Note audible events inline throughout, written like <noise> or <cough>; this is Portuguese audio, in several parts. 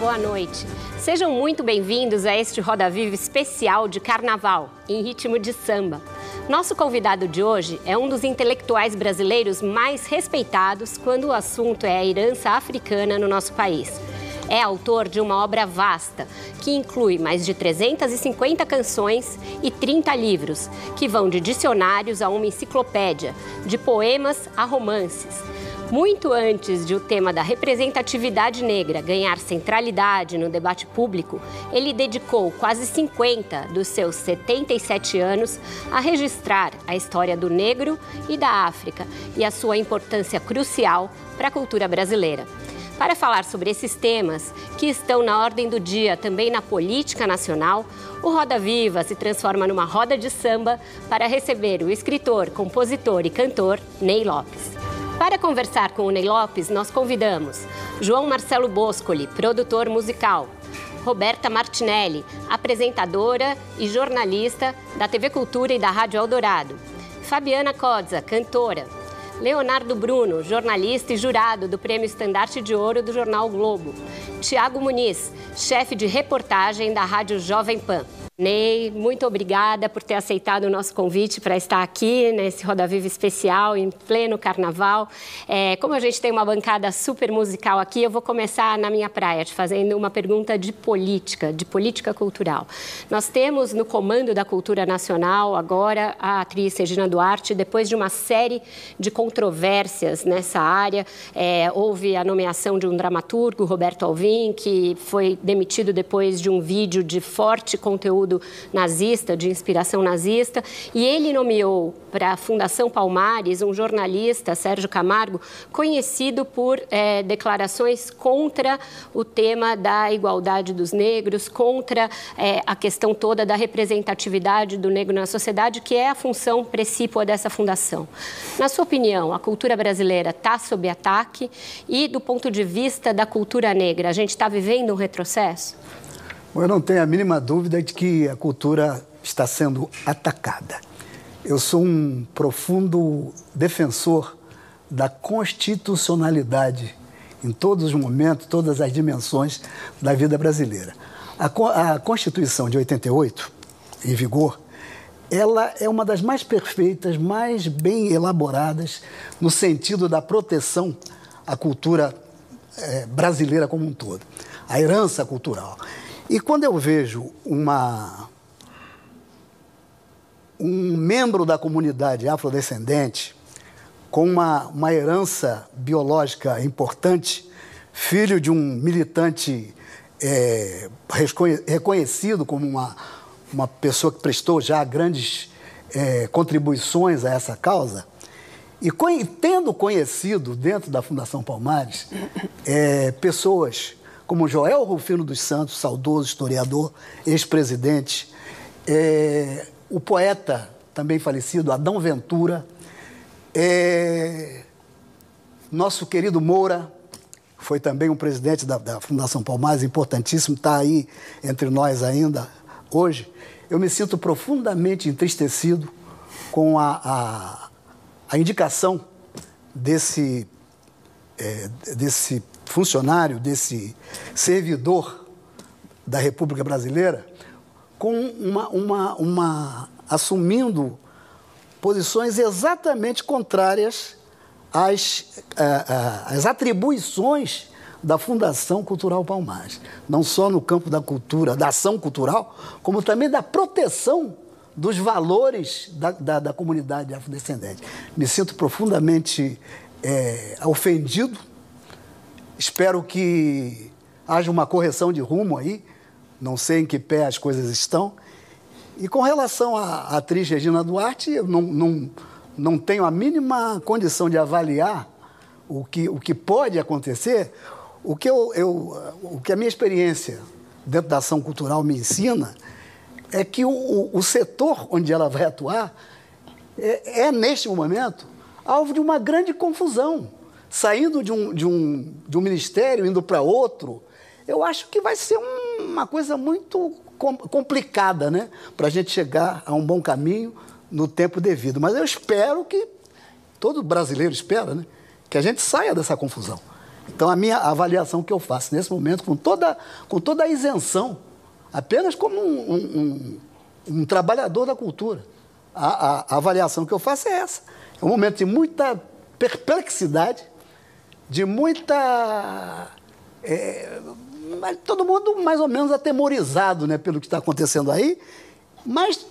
Boa noite. Sejam muito bem-vindos a este Roda Viva especial de Carnaval, em ritmo de samba. Nosso convidado de hoje é um dos intelectuais brasileiros mais respeitados quando o assunto é a herança africana no nosso país. É autor de uma obra vasta, que inclui mais de 350 canções e 30 livros, que vão de dicionários a uma enciclopédia, de poemas a romances muito antes de o tema da representatividade negra ganhar centralidade no debate público, ele dedicou quase 50 dos seus 77 anos a registrar a história do negro e da África e a sua importância crucial para a cultura brasileira. Para falar sobre esses temas, que estão na ordem do dia também na política nacional, o Roda Viva se transforma numa roda de samba para receber o escritor, compositor e cantor Ney Lopes. Para conversar com o Ney Lopes, nós convidamos João Marcelo Boscoli, produtor musical, Roberta Martinelli, apresentadora e jornalista da TV Cultura e da Rádio Eldorado, Fabiana Codza, cantora, Leonardo Bruno, jornalista e jurado do Prêmio Estandarte de Ouro do Jornal Globo, Tiago Muniz, chefe de reportagem da Rádio Jovem Pan. Ney, muito obrigada por ter aceitado o nosso convite para estar aqui nesse Roda Viva especial, em pleno carnaval. É, como a gente tem uma bancada super musical aqui, eu vou começar na minha praia, te fazendo uma pergunta de política, de política cultural. Nós temos no comando da cultura nacional agora a atriz Regina Duarte, depois de uma série de controvérsias nessa área, é, houve a nomeação de um dramaturgo, Roberto Alvim, que foi demitido depois de um vídeo de forte conteúdo nazista, de inspiração nazista, e ele nomeou para a Fundação Palmares um jornalista, Sérgio Camargo, conhecido por é, declarações contra o tema da igualdade dos negros, contra é, a questão toda da representatividade do negro na sociedade, que é a função precípua dessa fundação. Na sua opinião, a cultura brasileira está sob ataque e, do ponto de vista da cultura negra, a gente está vivendo um retrocesso? Eu não tenho a mínima dúvida de que a cultura está sendo atacada. Eu sou um profundo defensor da constitucionalidade em todos os momentos, todas as dimensões da vida brasileira. A, Constituição de 88, em vigor, ela é uma das mais perfeitas, mais bem elaboradas no sentido da proteção à cultura é, brasileira como um todo, a herança cultural. E quando eu vejo uma, um membro da comunidade afrodescendente com uma, uma herança biológica importante, filho de um militante é, reconhecido como uma, uma pessoa que prestou já grandes é, contribuições a essa causa, e tendo conhecido dentro da Fundação Palmares é, pessoas como Joel Rufino dos Santos, saudoso historiador, ex-presidente, é, o poeta também falecido, Adão Ventura, é, nosso querido Moura, foi também um presidente da, da Fundação Palmares, importantíssimo, está aí entre nós ainda hoje. Eu me sinto profundamente entristecido com a, a, a indicação desse, é, desse funcionário, desse servidor da República Brasileira, com uma, uma, uma assumindo posições exatamente contrárias às, às atribuições da Fundação Cultural Palmares. Não só no campo da cultura, da ação cultural, como também da proteção dos valores da, da, da comunidade afrodescendente. Me sinto profundamente é, ofendido Espero que haja uma correção de rumo aí. Não sei em que pé as coisas estão. E com relação à atriz Regina Duarte, eu não, não, não tenho a mínima condição de avaliar o que, o que pode acontecer. o que, eu, eu, o que a minha experiência dentro da ação cultural me ensina é que o, o setor onde ela vai atuar é, é, neste momento, alvo de uma grande confusão. Saindo de um, de um, de um ministério, indo para outro, eu acho que vai ser um, uma coisa muito complicada, né? Para a gente chegar a um bom caminho no tempo devido. Mas eu espero que, todo brasileiro espera, né? Que a gente saia dessa confusão. Então, a minha avaliação que eu faço nesse momento, com toda, com toda a isenção, apenas como um, um, um, um trabalhador da cultura, a, a, a, avaliação que eu faço é essa. É um momento de muita perplexidade, de muita. É, todo mundo mais ou menos atemorizado né, pelo que está acontecendo aí, mas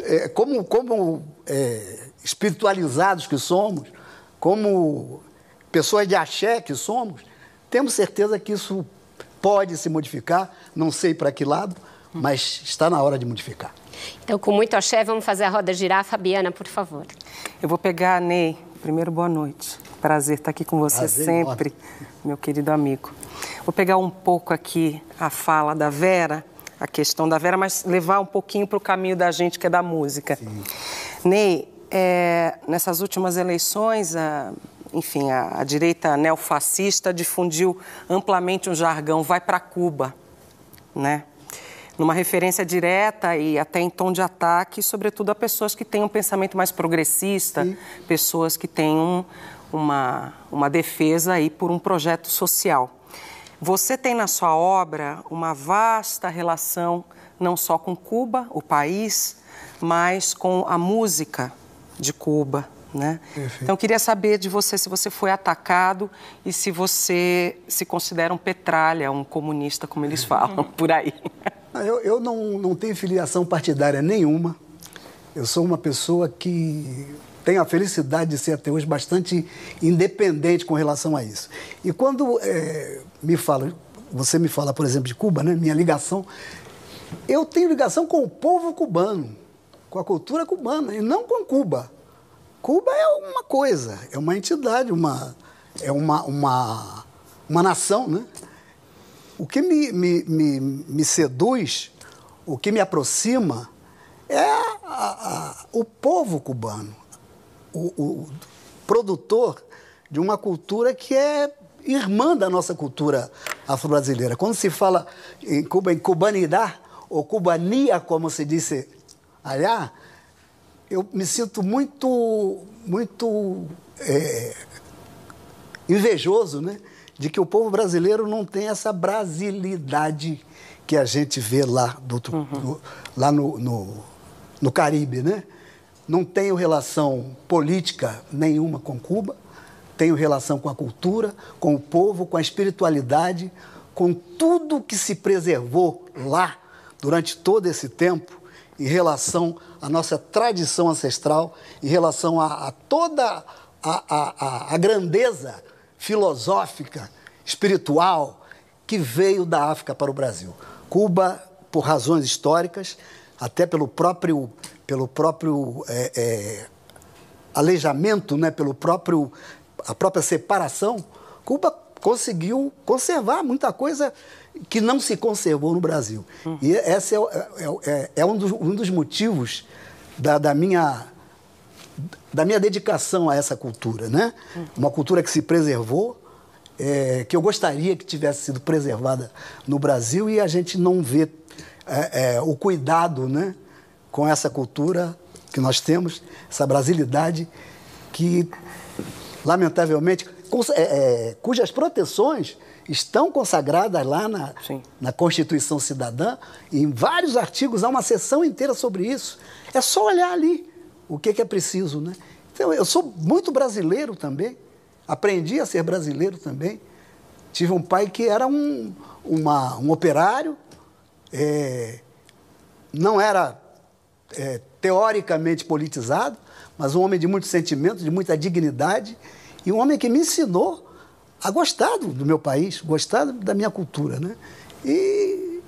é, como, como é, espiritualizados que somos, como pessoas de axé que somos, temos certeza que isso pode se modificar, não sei para que lado, mas está na hora de modificar. Então, com muito axé, vamos fazer a roda girar. Fabiana, por favor. Eu vou pegar, Ney. Primeiro, boa noite. Prazer estar aqui com você Prazer, sempre, meu querido amigo. Vou pegar um pouco aqui a fala da Vera, a questão da Vera, mas levar um pouquinho para o caminho da gente, que é da música. Sim. Ney, é, nessas últimas eleições, a, enfim, a, a direita neofascista difundiu amplamente um jargão vai para Cuba, né? numa referência direta e até em tom de ataque, sobretudo a pessoas que têm um pensamento mais progressista, Sim. pessoas que têm um, uma, uma defesa aí por um projeto social. Você tem na sua obra uma vasta relação não só com Cuba, o país, mas com a música de Cuba, né? Então, eu queria saber de você se você foi atacado e se você se considera um petralha, um comunista, como eles <laughs> falam por aí. Ah, eu, eu não, não tenho filiação partidária nenhuma. Eu sou uma pessoa que tenho a felicidade de ser até hoje bastante independente com relação a isso. E quando é, me fala, você me fala, por exemplo, de Cuba, né? Minha ligação, eu tenho ligação com o povo cubano, com a cultura cubana e não com Cuba. Cuba é uma coisa, é uma entidade, uma, é uma, uma, uma nação, né? O que me, me, me, me seduz, o que me aproxima, é a, a, o povo cubano, o, o, produtor de uma cultura que é irmã da nossa cultura afro-brasileira. Quando se fala em Cuba, em cubanidade, ou cubania, como se disse allá, eu me sinto muito, muito é, invejoso, né? De que o povo brasileiro não tem essa brasilidade que a gente vê lá, do, uhum. no, lá no, no, no Caribe, né? Não tenho relação política nenhuma com Cuba, tenho relação com a cultura, com o povo, com a espiritualidade, com tudo que se preservou lá durante todo esse tempo em relação à nossa tradição ancestral, em relação a, a toda a, a, a grandeza filosófica, espiritual que veio da África para o Brasil. Cuba, por razões históricas, até pelo próprio, pelo próprio é, é, aleijamento, né, pelo próprio, a própria separação, Cuba conseguiu conservar muita coisa que não se conservou no Brasil. Uhum. E esse é, é, é, é um, dos, um, dos, motivos da, da, minha, da minha dedicação a essa cultura. Né? Uhum. Uma cultura que se preservou, é, que eu gostaria que tivesse sido preservada no Brasil e a gente não vê é, é, o cuidado né, com essa cultura que nós temos, essa brasilidade que, lamentavelmente, é, cujas proteções estão consagradas lá na, na Constituição Cidadã, e em vários artigos há uma seção inteira sobre isso. É só olhar ali o que, que é preciso. Né? Então, eu sou muito brasileiro também, aprendi a ser brasileiro também. Tive um pai que era um, uma, um operário, é, não era é, teoricamente politizado, mas um homem de muito sentimento, de muita dignidade, e um homem que me ensinou a gostar do, meu país, gostar da minha cultura. Né? E,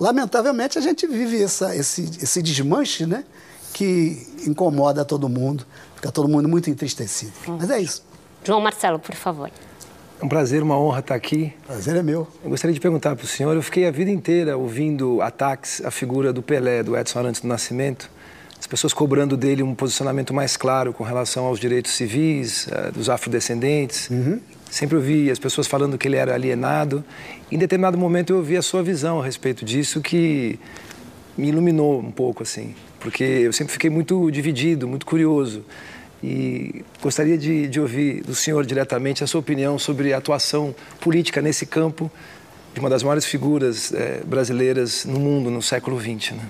lamentavelmente, a gente vive essa, esse, esse desmanche né? que incomoda todo mundo, fica todo mundo muito entristecido. Mas é isso. João Marcelo, por favor. É um prazer, uma honra estar aqui. Prazer é meu. Eu gostaria de perguntar para o senhor, eu fiquei a vida inteira ouvindo ataques à figura do Pelé, do Edson Arantes do Nascimento, as pessoas cobrando dele um posicionamento mais claro com relação aos direitos civis, uh, dos afrodescendentes. Uhum. Sempre ouvi as pessoas falando que ele era alienado. Em determinado momento eu ouvi a sua visão a respeito disso que me iluminou um pouco, assim, porque eu sempre fiquei muito dividido, muito curioso. E gostaria de, de ouvir do senhor diretamente a sua opinião sobre a atuação política nesse campo de uma das maiores figuras é, brasileiras no mundo no século XX. Né?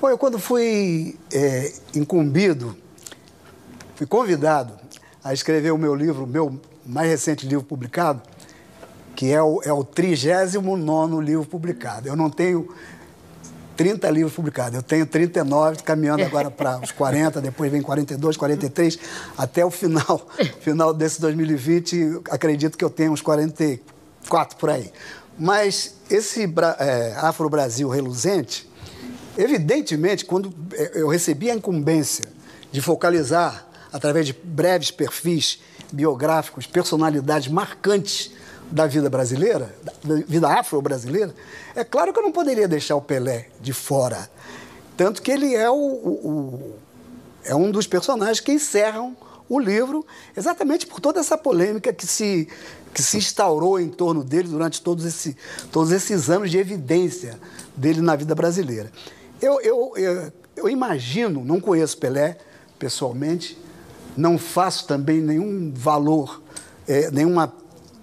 Bom, eu quando fui é, incumbido, fui convidado a escrever o meu livro, meu mais recente livro publicado, que é o, é o 39 livro publicado. Eu não tenho 30 livros publicados. Eu tenho 39, caminhando agora para <laughs> os 40, depois vem 42, 43, até o final, <laughs> final desse 2020, acredito que eu tenho uns 44 por aí. Mas esse é, Afro-Brasil reluzente, evidentemente, quando é, eu recebi a incumbência de focalizar, através de breves perfis biográficos, personalidades marcantes da vida brasileira, da vida afro-brasileira, é claro que eu não poderia deixar o Pelé de fora. Tanto que ele é, o, o, o, é um dos personagens que encerram o livro, exatamente por toda essa polêmica que se, que se instaurou em torno dele durante todos, esse, todos esses anos de evidência dele na vida brasileira. Eu, eu, eu, eu imagino, não conheço Pelé pessoalmente, não faço também nenhum valor, é, nenhuma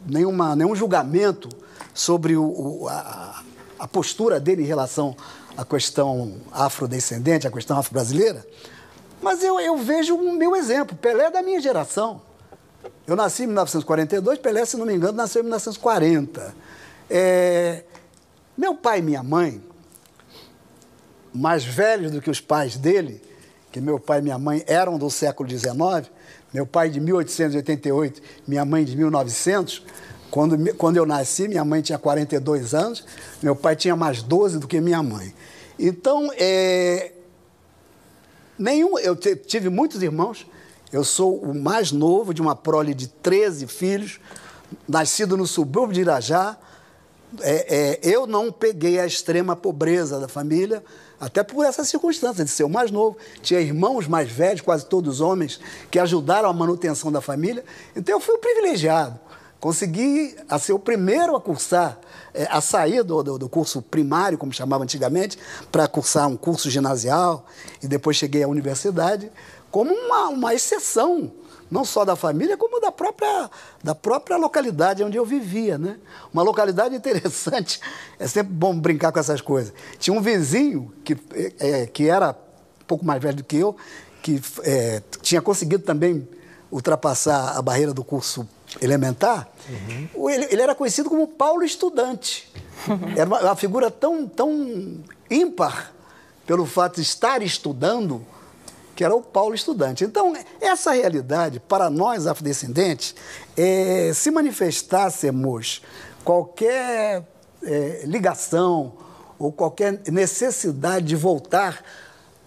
nenhuma, nenhum julgamento sobre o, o, a, a, postura dele em relação à questão afrodescendente, à questão afro-brasileira, mas eu, eu vejo o meu exemplo. Pelé é da minha geração. Eu nasci em 1942, Pelé, se não me engano, nasceu em 1940. É, meu pai e minha mãe, mais velhos do que os pais dele, que meu pai e minha mãe eram do século XIX, meu pai de 1888, minha mãe de 1900. Quando, quando eu nasci, minha mãe tinha 42 anos, meu pai tinha mais 12 do que minha mãe. Então, é, nenhum, eu tive muitos irmãos, eu sou o mais novo de uma prole de 13 filhos, nascido no subúrbio de Irajá. É, é, eu não peguei a extrema pobreza da família, até por essa circunstância de ser o mais novo. Tinha irmãos mais velhos, quase todos homens, que ajudaram a manutenção da família. Então eu fui o privilegiado. Consegui a ser o primeiro a cursar, é, a sair do, do, do, curso primário, como chamava antigamente, para cursar um curso ginasial, e depois cheguei à universidade, como uma, uma exceção não só da família, como da própria, da própria localidade onde eu vivia. Né? Uma localidade interessante, é sempre bom brincar com essas coisas. Tinha um vizinho que, é, que era um pouco mais velho do que eu, que é, tinha conseguido também ultrapassar a barreira do curso elementar. Uhum. Ele, ele, era conhecido como Paulo Estudante. Era uma, uma figura tão, tão ímpar pelo fato de estar estudando que era o Paulo estudante. Então, essa realidade, para nós afrodescendentes, é, se manifestássemos qualquer é, ligação ou qualquer necessidade de voltar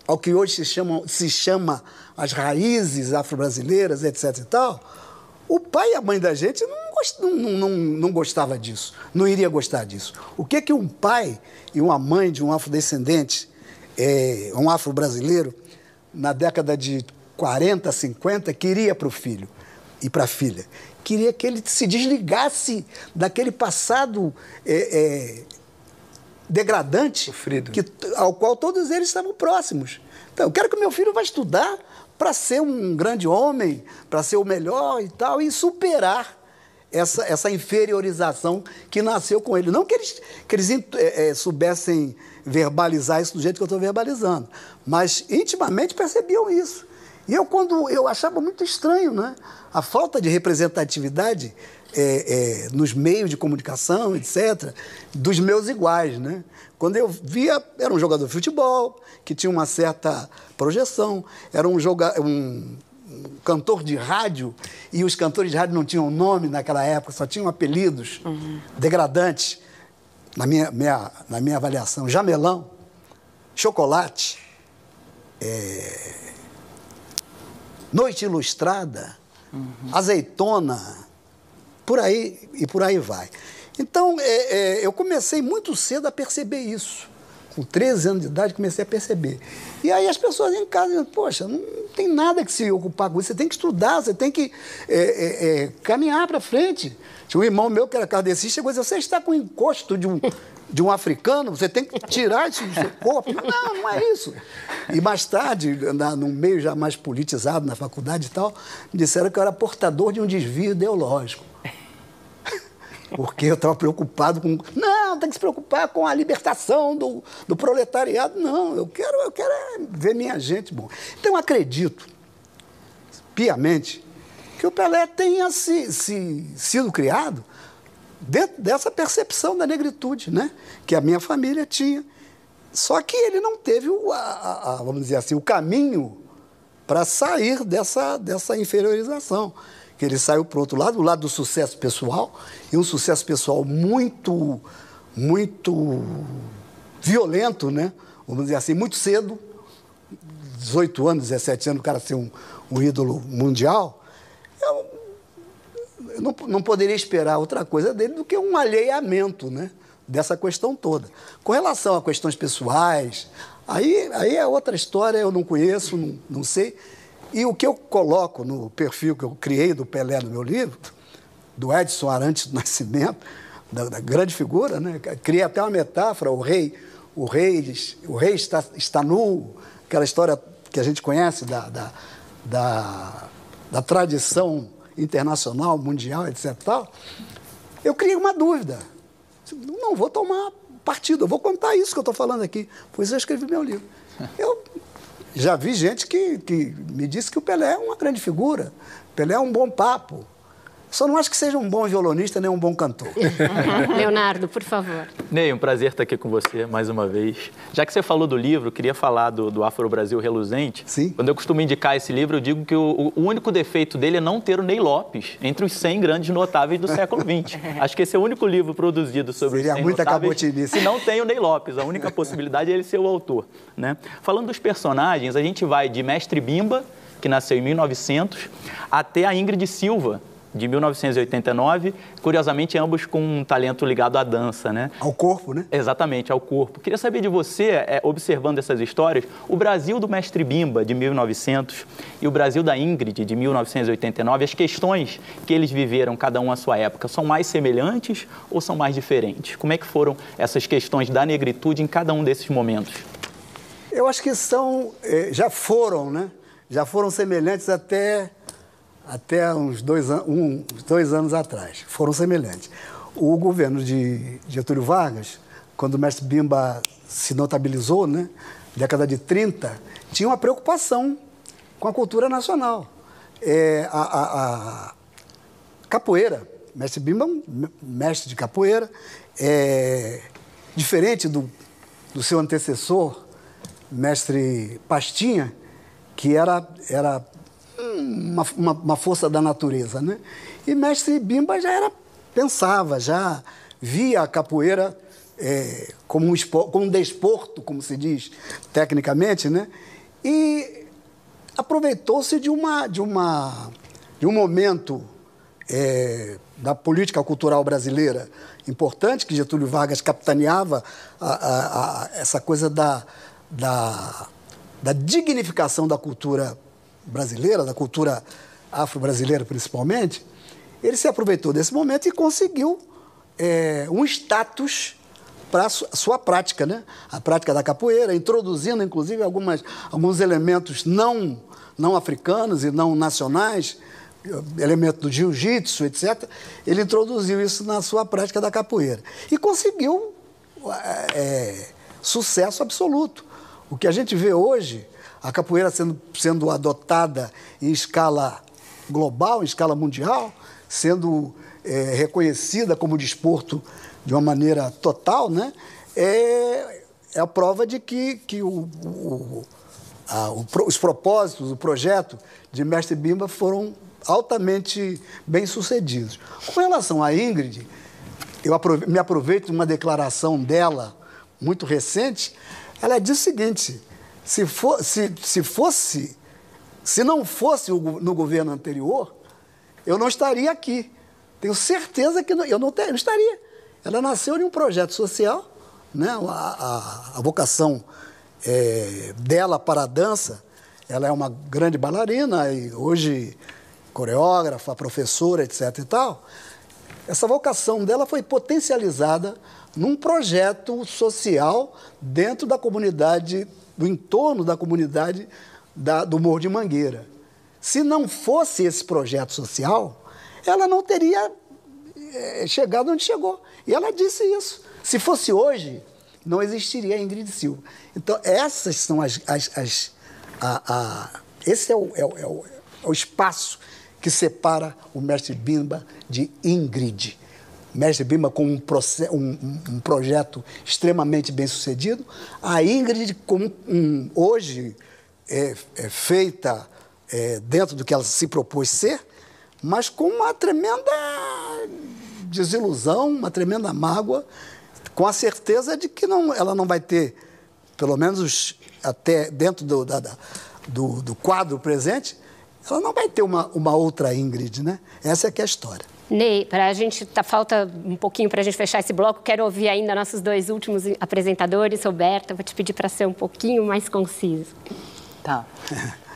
ao que hoje se chama, se chama as raízes afro-brasileiras, etc. e tal, o pai e a mãe da gente não, não, não, não gostava disso, não iria gostar disso. O que que um pai e uma mãe de um afrodescendente, é, um afro-brasileiro, na década de 40, 50, queria para o filho e para a filha. Queria que ele se desligasse daquele passado é, é, degradante que, ao qual todos eles estavam próximos. Então, eu quero que meu filho vá estudar para ser um grande homem, para ser o melhor e tal, e superar essa, essa inferiorização que nasceu com ele. Não que eles, que eles é, é, soubessem verbalizar isso do jeito que eu estou verbalizando, mas intimamente percebiam isso. E eu, quando eu achava muito estranho, né? A falta de representatividade é, é, nos meios de comunicação, etc., dos meus iguais, né? Quando eu via, era um jogador de futebol, que tinha uma certa projeção, era um, joga, um, cantor de rádio, e os cantores de rádio não tinham nome naquela época, só tinham apelidos uhum. degradantes na minha, minha, na minha avaliação, jamelão, chocolate, é, noite ilustrada, uhum. azeitona, por aí e por aí vai. Então, é, é, eu comecei muito cedo a perceber isso. Com 13 anos de idade, comecei a perceber. E aí as pessoas em casa dizem, poxa, não tem nada que se ocupar com isso, você tem que estudar, você tem que é, é, é caminhar para frente. Tinha um irmão meu que era kardecista, chegou e disse, você está com o encosto de um, de um africano, você tem que tirar isso do seu corpo. Não, não é isso. E mais tarde, na, no meio já mais politizado, na faculdade e tal, me disseram que eu era portador de um desvio ideológico porque eu estava preocupado com. Não, tem que se preocupar com a libertação do, do proletariado. Não, eu quero, eu quero é ver minha gente bom. Então, acredito, piamente, que o Pelé tenha se, se, sido criado dentro dessa percepção da negritude, né? Que a minha família tinha. Só que ele não teve, o, a, a, vamos dizer assim, o caminho para sair dessa, dessa inferiorização que ele saiu para outro lado, o lado do sucesso pessoal, e um sucesso pessoal muito, muito violento, né? Vamos dizer assim, muito cedo, 18 anos, 17 anos, o cara ser um, um ídolo mundial. Eu, eu não, não poderia esperar outra coisa dele do que um alheiamento, né? Dessa questão toda. Com relação a questões pessoais, aí, aí é outra história, eu não conheço, não, não sei. E o que eu coloco no perfil que eu criei do Pelé no meu livro, do Edson Arantes do <laughs> Nascimento, da, da, grande figura, né? Criei até uma metáfora, o rei, o rei, o rei está, está nu, aquela história que a gente conhece da, da, da, da tradição internacional, mundial, etc. Tal. Eu criei uma dúvida. Não vou tomar partido, eu vou contar isso que eu estou falando aqui. Pois eu escrevi meu livro. <laughs> Eu já vi gente que, que me disse que o Pelé é uma grande figura. Pelé é um bom papo. Só não acho que seja um bom violonista nem um bom cantor. <laughs> Leonardo, por favor. Ney, um prazer estar aqui com você mais uma vez. Já que você falou do livro, queria falar do, do Afro Brasil Reluzente. Sim. Quando eu costumo indicar esse livro, eu digo que o, o, único defeito dele é não ter o Ney Lopes entre os 100 grandes notáveis do século XX. <laughs> Acho que esse é o único livro produzido sobre Seria os 100 muita notáveis cabotinice. se não tem o Ney Lopes. A única <laughs> possibilidade é ele ser o autor. Né? Falando dos personagens, a gente vai de Mestre Bimba, que nasceu em 1900, até a Ingrid Silva, de 1989, curiosamente ambos com um talento ligado à dança, né? Ao corpo, né? Exatamente, ao corpo. Queria saber de você, é, observando essas histórias, o Brasil do Mestre Bimba, de 1900, e o Brasil da Ingrid, de 1989, as questões que eles viveram, cada um à sua época, são mais semelhantes ou são mais diferentes? Como é que foram essas questões da negritude em cada um desses momentos? Eu acho que são, eh, já foram, né? Já foram semelhantes até até uns dois, um, dois anos atrás. Foram semelhantes. O governo de Getúlio Vargas, quando o mestre Bimba se notabilizou, né, década de 30, tinha uma preocupação com a cultura nacional. É, a, a, a capoeira, mestre Bimba é mestre de capoeira, é, diferente do, do seu antecessor, mestre Pastinha, que era, era uma, uma, uma, força da natureza, né? E mestre Bimba já era, pensava, já via a capoeira é, como, um como um desporto, como se diz tecnicamente, né? E aproveitou-se de, uma, de, uma, de um momento é, da política cultural brasileira importante, que Getúlio Vargas capitaneava a, a, a, essa coisa da, da, da dignificação da cultura brasileira, da cultura afro-brasileira principalmente, ele se aproveitou desse momento e conseguiu é, um status para a sua prática, né? A prática da capoeira, introduzindo inclusive algumas, alguns elementos não, não africanos e não nacionais, elementos do jiu-jitsu, etc. Ele introduziu isso na sua prática da capoeira e conseguiu é, sucesso absoluto. O que a gente vê hoje a capoeira sendo, sendo adotada em escala global, em escala mundial, sendo é, reconhecida como desporto de uma maneira total, né? é, é a prova de que, que o, o, a, o, os propósitos, o projeto de Mestre Bimba foram altamente bem sucedidos. Com relação à Ingrid, eu me aproveito de uma declaração dela muito recente. Ela diz o seguinte: se, for, se, se fosse, se não fosse o, no governo anterior, eu não estaria aqui. Tenho certeza que eu não, não estaria. Ela nasceu de um projeto social, né? a, a, a vocação é, dela para a dança. Ela é uma grande bailarina e hoje coreógrafa, professora, etc. e tal. Essa vocação dela foi potencializada num projeto social dentro da comunidade, do entorno da comunidade da, do Morro de Mangueira. Se não fosse esse projeto social, ela não teria é, chegado onde chegou. E ela disse isso. Se fosse hoje, não existiria a Ingrid Silva. Então, essas são as. as, as a, a, esse é o, é, o, é, o, é o espaço que separa o mestre Bimba de Ingrid. Mestre Bimba com um, um, um, projeto extremamente bem sucedido, a Ingrid com um, hoje é, é feita é, dentro do que ela se propôs ser, mas com uma tremenda desilusão, uma tremenda mágoa, com a certeza de que não, ela não vai ter, pelo menos até dentro do, da, do, do quadro presente, ela não vai ter uma, uma outra Ingrid, né? Essa é que é a história. Ney, para a gente, tá, falta um pouquinho para a gente fechar esse bloco, quero ouvir ainda nossos dois últimos apresentadores. Roberta, vou te pedir para ser um pouquinho mais conciso. Tá.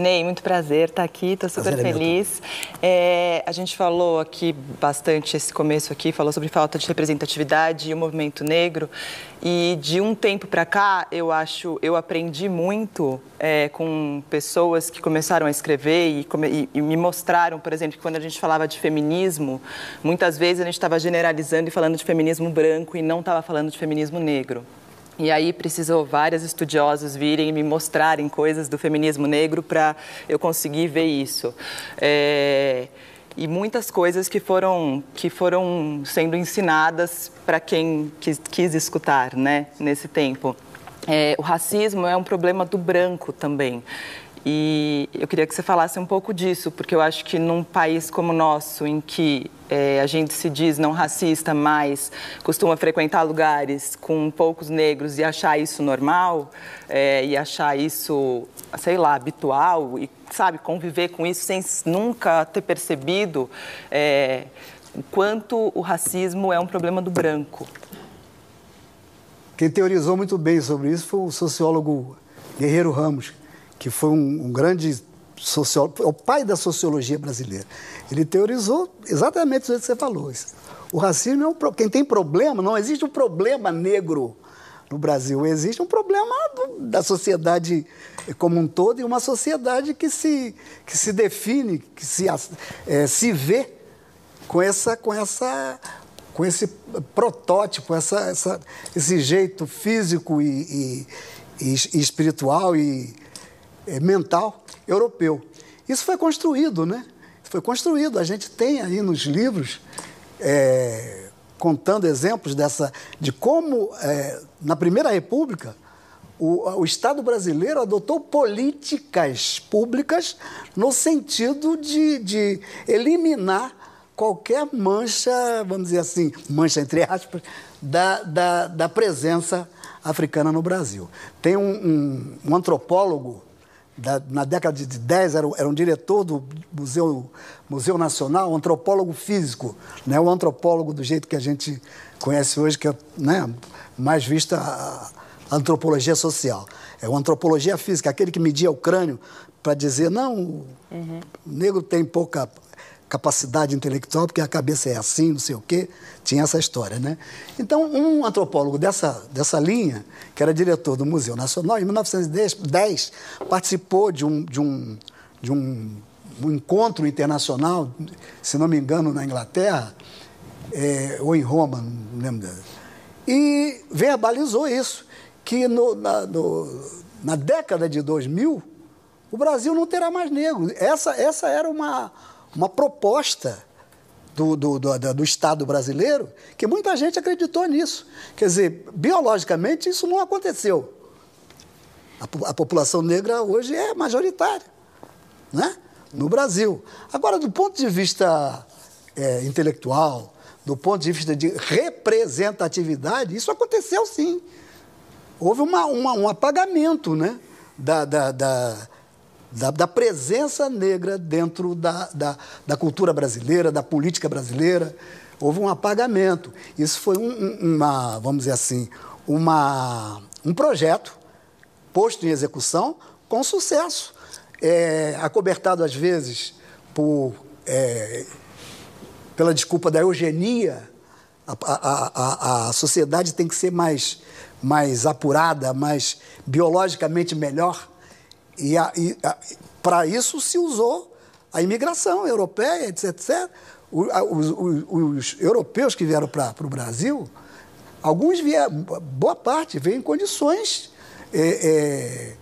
Ney, muito prazer estar aqui, estou super prazer feliz. É, a gente falou aqui bastante esse começo aqui, falou sobre falta de representatividade e o movimento negro. E de um tempo para cá, eu acho, eu aprendi muito é, com pessoas que começaram a escrever e, e, e, me mostraram, por exemplo, que quando a gente falava de feminismo, muitas vezes a gente estava generalizando e falando de feminismo branco e não estava falando de feminismo negro. E aí precisou várias estudiosas virem e me mostrarem coisas do feminismo negro para eu conseguir ver isso. É, e muitas coisas que foram, que foram sendo ensinadas para quem quis, quis, escutar né, nesse tempo. É, o racismo é um problema do branco também. E eu queria que você falasse um pouco disso, porque eu acho que num país como o nosso, em que é, a gente se diz não racista, mas costuma frequentar lugares com poucos negros e achar isso normal, é, e achar isso, sei lá, habitual, e, sabe, conviver com isso sem nunca ter percebido é, o quanto o racismo é um problema do branco. Quem teorizou muito bem sobre isso foi o sociólogo Guerreiro Ramos que foi um, um grande sociólogo, é o pai da sociologia brasileira. Ele teorizou exatamente o que você falou. O racismo é um, quem tem problema, não existe um problema negro no Brasil, existe um problema do, da sociedade como um todo e uma sociedade que se, que se define, que se, é, se vê com essa, com essa com esse protótipo, essa, essa, esse jeito físico e, e, e espiritual e, mental europeu. Isso foi construído, né? Foi construído. A gente tem aí nos livros é, contando exemplos dessa, de como, é, na Primeira República, o, o, Estado brasileiro adotou políticas públicas no sentido de, de, eliminar qualquer mancha, vamos dizer assim, mancha entre aspas, da, da, da presença africana no Brasil. Tem um, um, um antropólogo da, na década de 10, era, era um diretor do Museu, Museu Nacional, um antropólogo físico, né? o antropólogo do jeito que a gente conhece hoje, que é né, mais vista a antropologia social. É uma antropologia física, aquele que media o crânio para dizer, não, uhum. o negro tem pouca capacidade intelectual, porque a cabeça é assim, não sei o quê. Tinha essa história, né? Então, um antropólogo dessa, dessa linha, que era diretor do Museu Nacional, em 1910, participou de um, de um, de um, um encontro internacional, se não me engano, na Inglaterra, é, ou em Roma, não lembro. E verbalizou isso, que no, na, no, na década de 2000, o Brasil não terá mais negros. Essa, essa era uma uma proposta do, do, do, do, Estado brasileiro que muita gente acreditou nisso. Quer dizer, biologicamente isso não aconteceu. A, a população negra hoje é majoritária né? no Brasil. Agora, do ponto de vista é, intelectual, do ponto de vista de representatividade, isso aconteceu sim. Houve uma, uma, um apagamento né? da, da, da da, da presença negra dentro da, da, da, cultura brasileira, da política brasileira. Houve um apagamento. Isso foi um, uma, vamos dizer assim, uma, um projeto posto em execução com sucesso. É, acobertado às vezes por, é, pela desculpa da eugenia, a, a, a, a sociedade tem que ser mais, mais apurada, mais biologicamente melhor. E, e para isso se usou a imigração europeia, etc. etc. Os, os, os, europeus que vieram para o Brasil, alguns vieram, boa parte veio em condições. É,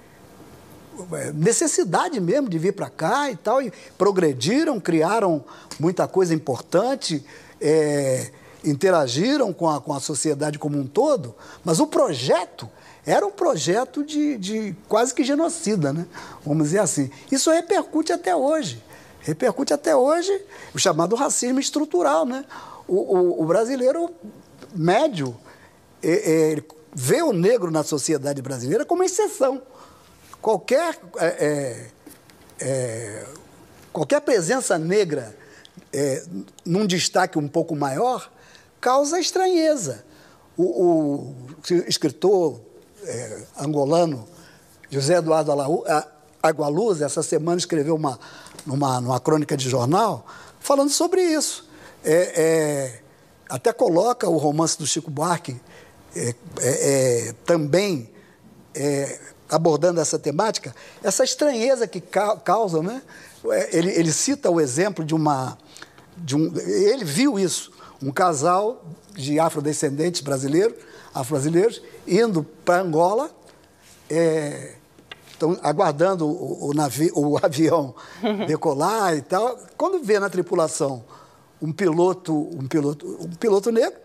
é, necessidade mesmo de vir para cá e tal, e progrediram, criaram muita coisa importante, é, interagiram com a, com a sociedade como um todo, mas o projeto era um projeto de, de quase que genocida, né? vamos dizer assim. Isso repercute até hoje. Repercute até hoje o chamado racismo estrutural. Né? O, o, o brasileiro médio é, é, vê o negro na sociedade brasileira como exceção. Qualquer, é, é, é qualquer presença negra é, num destaque um pouco maior causa estranheza. O, o escritor é, angolano, José Eduardo Agualuz, essa semana escreveu uma, numa, numa crônica de jornal falando sobre isso. É, é, até coloca o romance do Chico Buarque é, é, é, também abordando essa temática, essa estranheza que ca causa, né? Ele, ele cita o exemplo de uma, de um, ele viu isso, um casal de afrodescendentes brasileiros afro-brasileiros, indo para Angola, é, estão aguardando o, o, navio, o <laughs> avião decolar e tal. Quando vê na tripulação um piloto, um piloto, um piloto negro,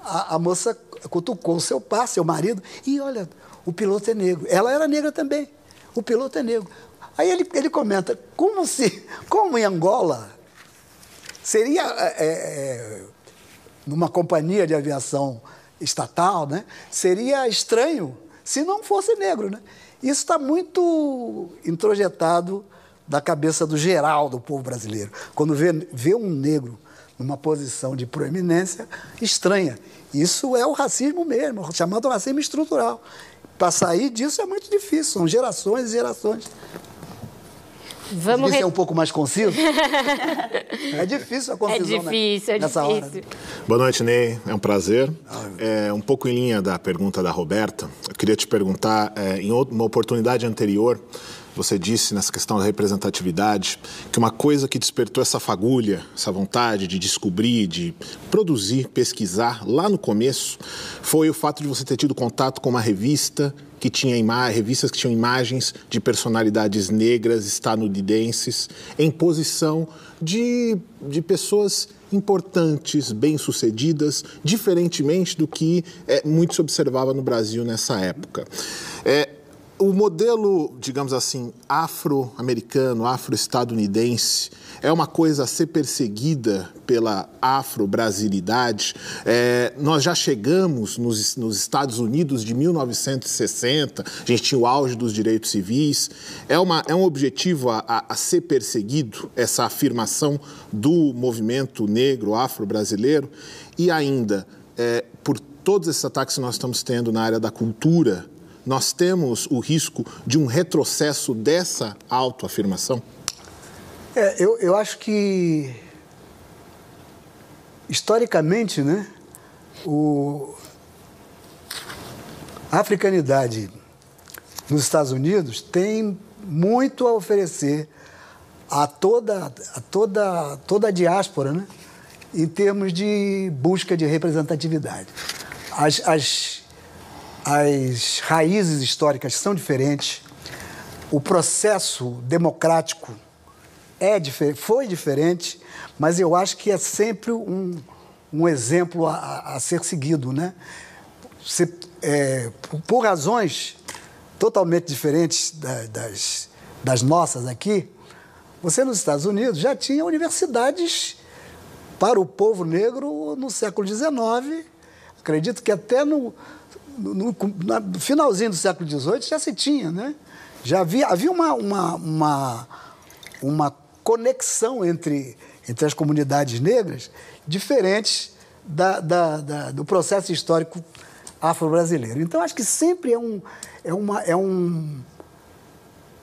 a, a moça cutucou seu pai, seu marido, e olha, o piloto é negro. Ela era negra também. O piloto é negro. Aí ele, ele comenta, como se, <laughs> como em Angola, seria é, é, numa companhia de aviação estatal, né? seria estranho se não fosse negro. Né? Isso está muito introjetado da cabeça do geral do povo brasileiro. Quando vê, vê um negro numa posição de proeminência, estranha. Isso é o racismo mesmo, chamado racismo estrutural. Para sair disso é muito difícil, são gerações e gerações. Vamos re... é um pouco mais conciso? <laughs> é difícil a concisão É difícil, né? é Nessa difícil. Hora. Boa noite, Ney. É um prazer. É, um pouco em linha da pergunta da Roberta, eu queria te perguntar, é, em uma oportunidade anterior, você disse nessa questão da representatividade que uma coisa que despertou essa fagulha, essa vontade de descobrir, de produzir, pesquisar lá no começo, foi o fato de você ter tido contato com uma revista que tinha revistas que tinham imagens de personalidades negras estadunidenses em posição de, de pessoas importantes, bem-sucedidas, diferentemente do que é, muito se observava no Brasil nessa época. É, o modelo, digamos assim, afro-americano, afro-estadunidense, é uma coisa a ser perseguida pela afro-brasilidade. É, nós já chegamos nos, nos, Estados Unidos de 1960, a gente tinha o auge dos direitos civis. É, uma, é um objetivo a, a, a ser perseguido, essa afirmação do movimento negro afro-brasileiro. E ainda, é, por todos esses ataques que nós estamos tendo na área da cultura, nós temos o risco de um retrocesso dessa autoafirmação? É, eu, eu acho que, historicamente, né, o, a africanidade nos Estados Unidos tem muito a oferecer a toda, a toda, toda a diáspora, né, em termos de busca de representatividade. As, as as raízes históricas são diferentes, o processo democrático é foi diferente, mas eu acho que é sempre um, um exemplo a, a, ser seguido, né? Se, é, por razões totalmente diferentes da, das, das nossas aqui, você nos Estados Unidos já tinha universidades para o povo negro no século XIX. Acredito que até no, no, no, finalzinho do século XVIII já se tinha, né? Já havia, havia uma, uma, uma, uma conexão entre, entre as comunidades negras diferentes da, da, da, do processo histórico afro-brasileiro. Então, acho que sempre é um, é uma, é um,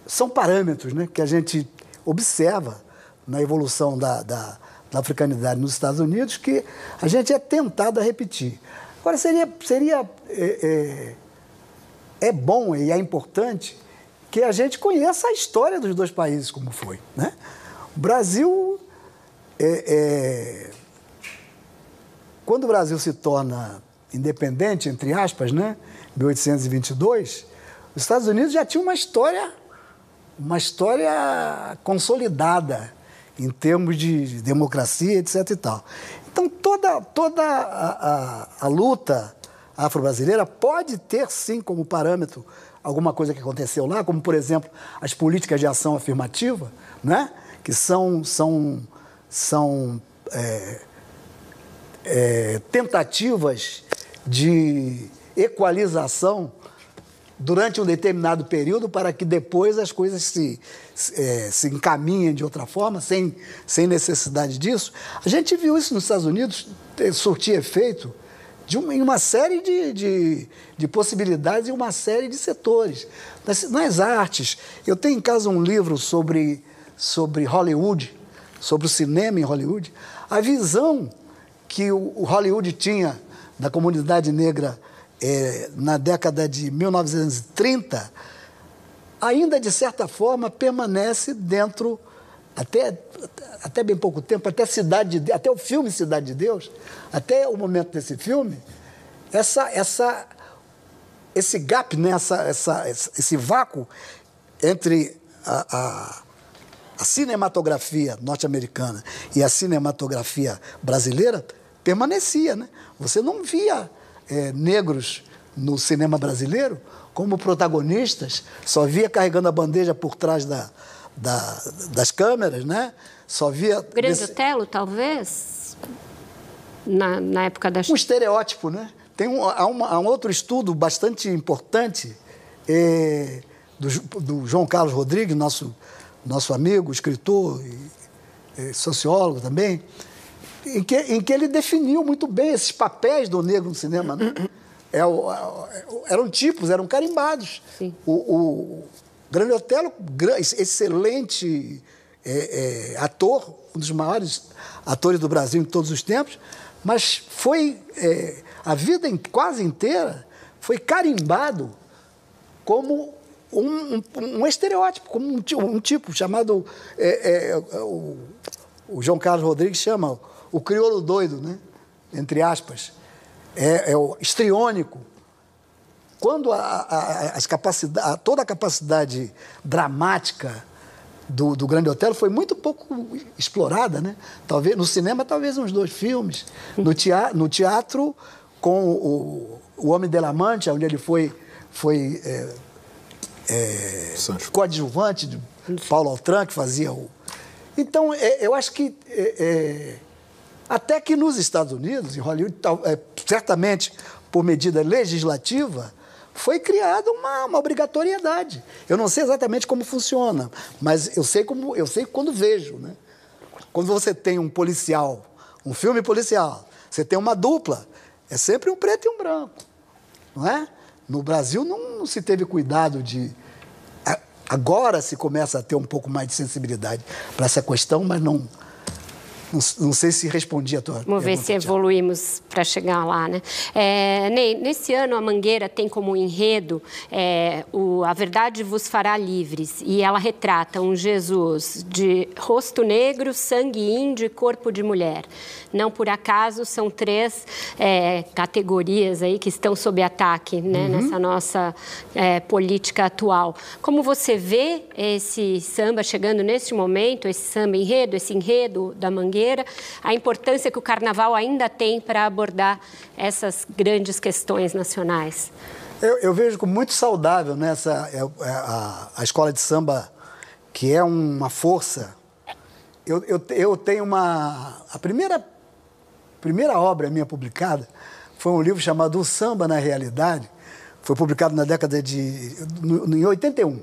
são parâmetros né, que a gente observa na evolução da, da, da, africanidade nos Estados Unidos que a gente é tentado a repetir. Agora, seria, seria é, é, é bom e é importante que a gente conheça a história dos dois países como foi. Né? O Brasil, é, é, quando o Brasil se torna independente, entre aspas, né? 1822, os Estados Unidos já tinha uma história uma história consolidada em termos de democracia, etc. E tal. Então, toda, toda a, a, a luta afro-brasileira pode ter, sim, como parâmetro alguma coisa que aconteceu lá, como, por exemplo, as políticas de ação afirmativa, né? que são, são, são é, é, tentativas de equalização durante um determinado período para que depois as coisas se, é, se encaminhem de outra forma, sem, sem necessidade disso. A gente viu isso nos Estados Unidos surtir efeito de uma, em uma série de, de, de possibilidades e uma série de setores. Nas, nas artes, eu tenho em casa um livro sobre, sobre Hollywood, sobre o cinema em Hollywood. A visão que o, o Hollywood tinha da comunidade negra é, na década de 1930, ainda de certa forma permanece dentro, até, até bem pouco tempo, até, Cidade de, até o filme Cidade de Deus, até o momento desse filme, essa, essa, esse gap, né, essa, essa, esse vácuo entre a, a, a cinematografia norte-americana e a cinematografia brasileira permanecia. Né? Você não via é, negros no cinema brasileiro como protagonistas, só via carregando a bandeja por trás da, da, das câmeras, né? Só via... Grande desse... Otelo, talvez? Na, na época da... Um estereótipo, né? Tem um, há, uma, há um outro estudo bastante importante é, do, do, João Carlos Rodrigues, nosso, nosso amigo, escritor e é, sociólogo também, em que, em que ele definiu muito bem esses papéis do negro no cinema. Né? É, é, eram tipos, eram carimbados. O, o, Grande Otelo, excelente é, é, ator, um dos maiores atores do Brasil em todos os tempos, mas foi é, a vida quase inteira foi carimbado como um, um, um estereótipo, como um, um tipo chamado é, é, o, o João Carlos Rodrigues chama o crioulo doido, né? entre aspas, é, é o estriônico. Quando a, a, as capacidade, toda a capacidade dramática do, do Grande Otelo foi muito pouco explorada, né? Talvez, no cinema, talvez uns dois filmes. No teatro, no teatro com o, o Homem de la Mancha, onde ele foi, foi é, é, coadjuvante de Paulo Altran, que fazia o... Então, é, eu acho que é, é, até que nos Estados Unidos, em Hollywood, é, certamente por medida legislativa, foi criada uma, uma, obrigatoriedade. Eu não sei exatamente como funciona, mas eu sei como eu sei quando vejo, né? Quando você tem um policial, um filme policial, você tem uma dupla, é sempre um preto e um branco, não é? No Brasil não, não se teve cuidado de agora se começa a ter um pouco mais de sensibilidade para essa questão, mas não não, não sei se respondi a tua Vamos ver se evoluímos para chegar lá, né? É, Ney, nesse ano a Mangueira tem como enredo é, o A Verdade Vos Fará Livres e ela retrata um Jesus de rosto negro, sangue índio e corpo de mulher. Não por acaso são três é, categorias aí que estão sob ataque né, uhum. nessa nossa é, política atual. Como você vê esse samba chegando neste momento, esse samba enredo, esse enredo da Mangueira a importância que o carnaval ainda tem para abordar essas grandes questões nacionais. Eu, eu vejo como muito saudável né, é, a, a, escola de samba, que é uma força. Eu, eu, eu tenho uma. A primeira, primeira obra minha publicada foi um livro chamado O Samba na Realidade. Foi publicado na década de. No, em 81,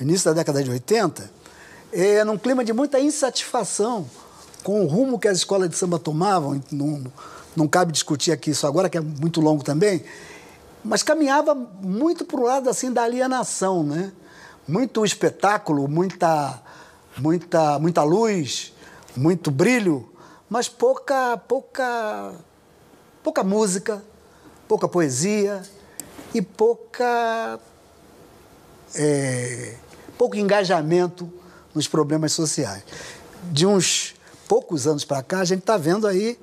início da década de 80, é, num clima de muita insatisfação com o rumo que as escolas de samba tomavam, não, não cabe discutir aqui isso agora, que é muito longo também, mas caminhava muito para o lado assim da alienação, né? Muito espetáculo, muita, muita, muita luz, muito brilho, mas pouca, pouca, pouca música, pouca poesia e pouca, é, pouco engajamento nos problemas sociais. De uns poucos anos para cá, a gente está vendo aí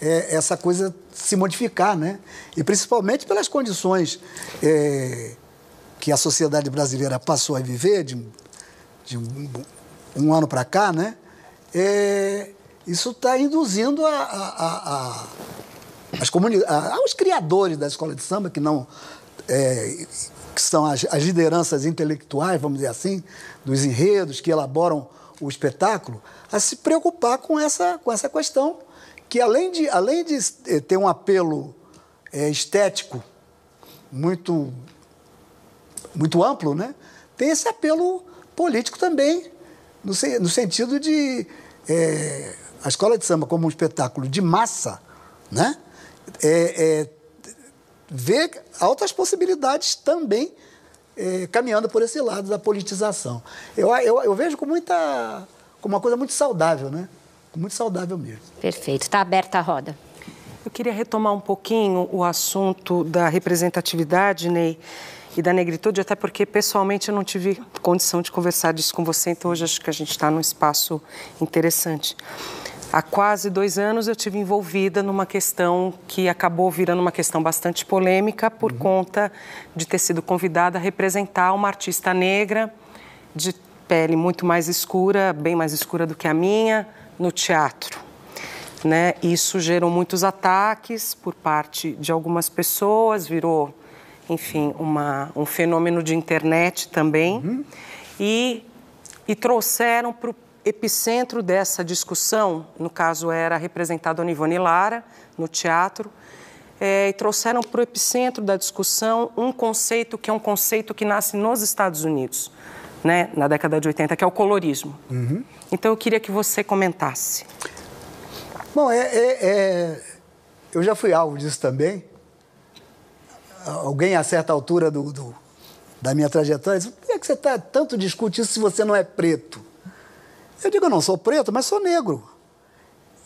é, essa coisa se modificar, né? E principalmente pelas condições é, que a sociedade brasileira passou a viver de, de um, um, ano para cá, né? É, isso está induzindo a, a, a, as aos criadores da escola de samba, que não é, que são as, as lideranças intelectuais, vamos dizer assim, dos enredos que elaboram o espetáculo, a se preocupar com essa, com essa questão que além de, além de eh, ter um apelo é, estético muito, muito amplo, né? tem esse apelo político também, no, no sentido de é, a escola de samba como um espetáculo de massa, né? É, vê altas possibilidades também caminhando por esse lado da politização. Eu, eu, eu vejo com muita, como uma coisa muito saudável, né? muito saudável mesmo. Perfeito. Está aberta a roda. Eu queria retomar um pouquinho o assunto da representatividade, Ney, e da negritude, até porque pessoalmente eu não tive condição de conversar disso com você, então hoje acho que a gente está num espaço interessante. Há quase dois anos eu tive envolvida numa questão que acabou virando uma questão bastante polêmica por uhum. conta de ter sido convidada a representar uma artista negra de pele muito mais escura, bem mais escura do que a minha, no teatro. Né? Isso gerou muitos ataques por parte de algumas pessoas, virou, enfim, uma, um fenômeno de internet também. Uhum. E, e trouxeram para o epicentro dessa discussão, no caso era representada Dona Ivone Lara, no teatro, é, e trouxeram para o epicentro da discussão um conceito que é um conceito que nasce nos Estados Unidos, né, na década de 80, que é o colorismo. Uhum. Então eu queria que você comentasse. Bom, é, é, é, eu já fui alvo disso também. Alguém a certa altura do, do da minha trajetória disse: por que, é que você está tanto discutindo isso se você não é preto? Eu digo: eu não sou preto, mas sou negro.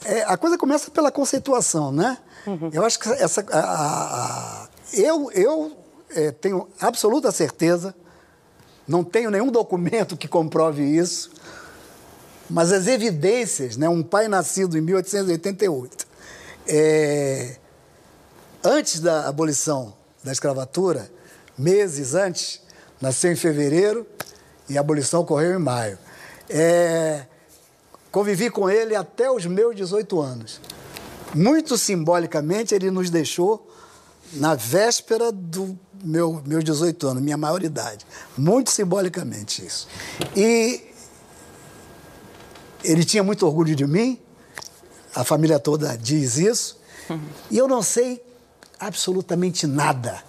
É, a coisa começa pela conceituação, né? Uhum. Eu acho que essa. A, a, a, eu eu é, tenho absoluta certeza, não tenho nenhum documento que comprove isso, mas as evidências, né, um pai nascido em 1888, é, antes da abolição da escravatura, meses antes, nasceu em fevereiro e a abolição ocorreu em maio. É, convivi com ele até os meus 18 anos. Muito simbolicamente, ele nos deixou na véspera do meu, meus 18 anos, minha maioridade. Muito simbolicamente isso. E ele tinha muito orgulho de mim, a família toda diz isso, uhum. e eu não sei absolutamente nada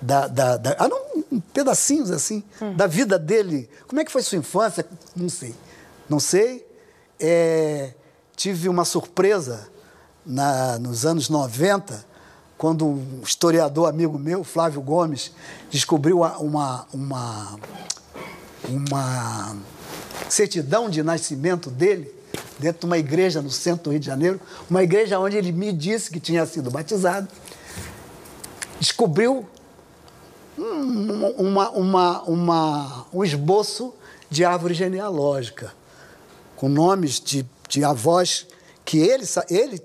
da, da, da ah, não, pedacinhos assim uhum. da vida dele. Como é que foi sua infância? Não sei, não sei. É, tive uma surpresa na, nos anos 90, quando um historiador amigo meu, Flávio Gomes, descobriu uma, uma, uma certidão de nascimento dele dentro de uma igreja no centro do Rio de Janeiro, uma igreja onde ele me disse que tinha sido batizado. Descobriu uma, uma, uma, um esboço de árvore genealógica, com nomes de, de avós que ele, ele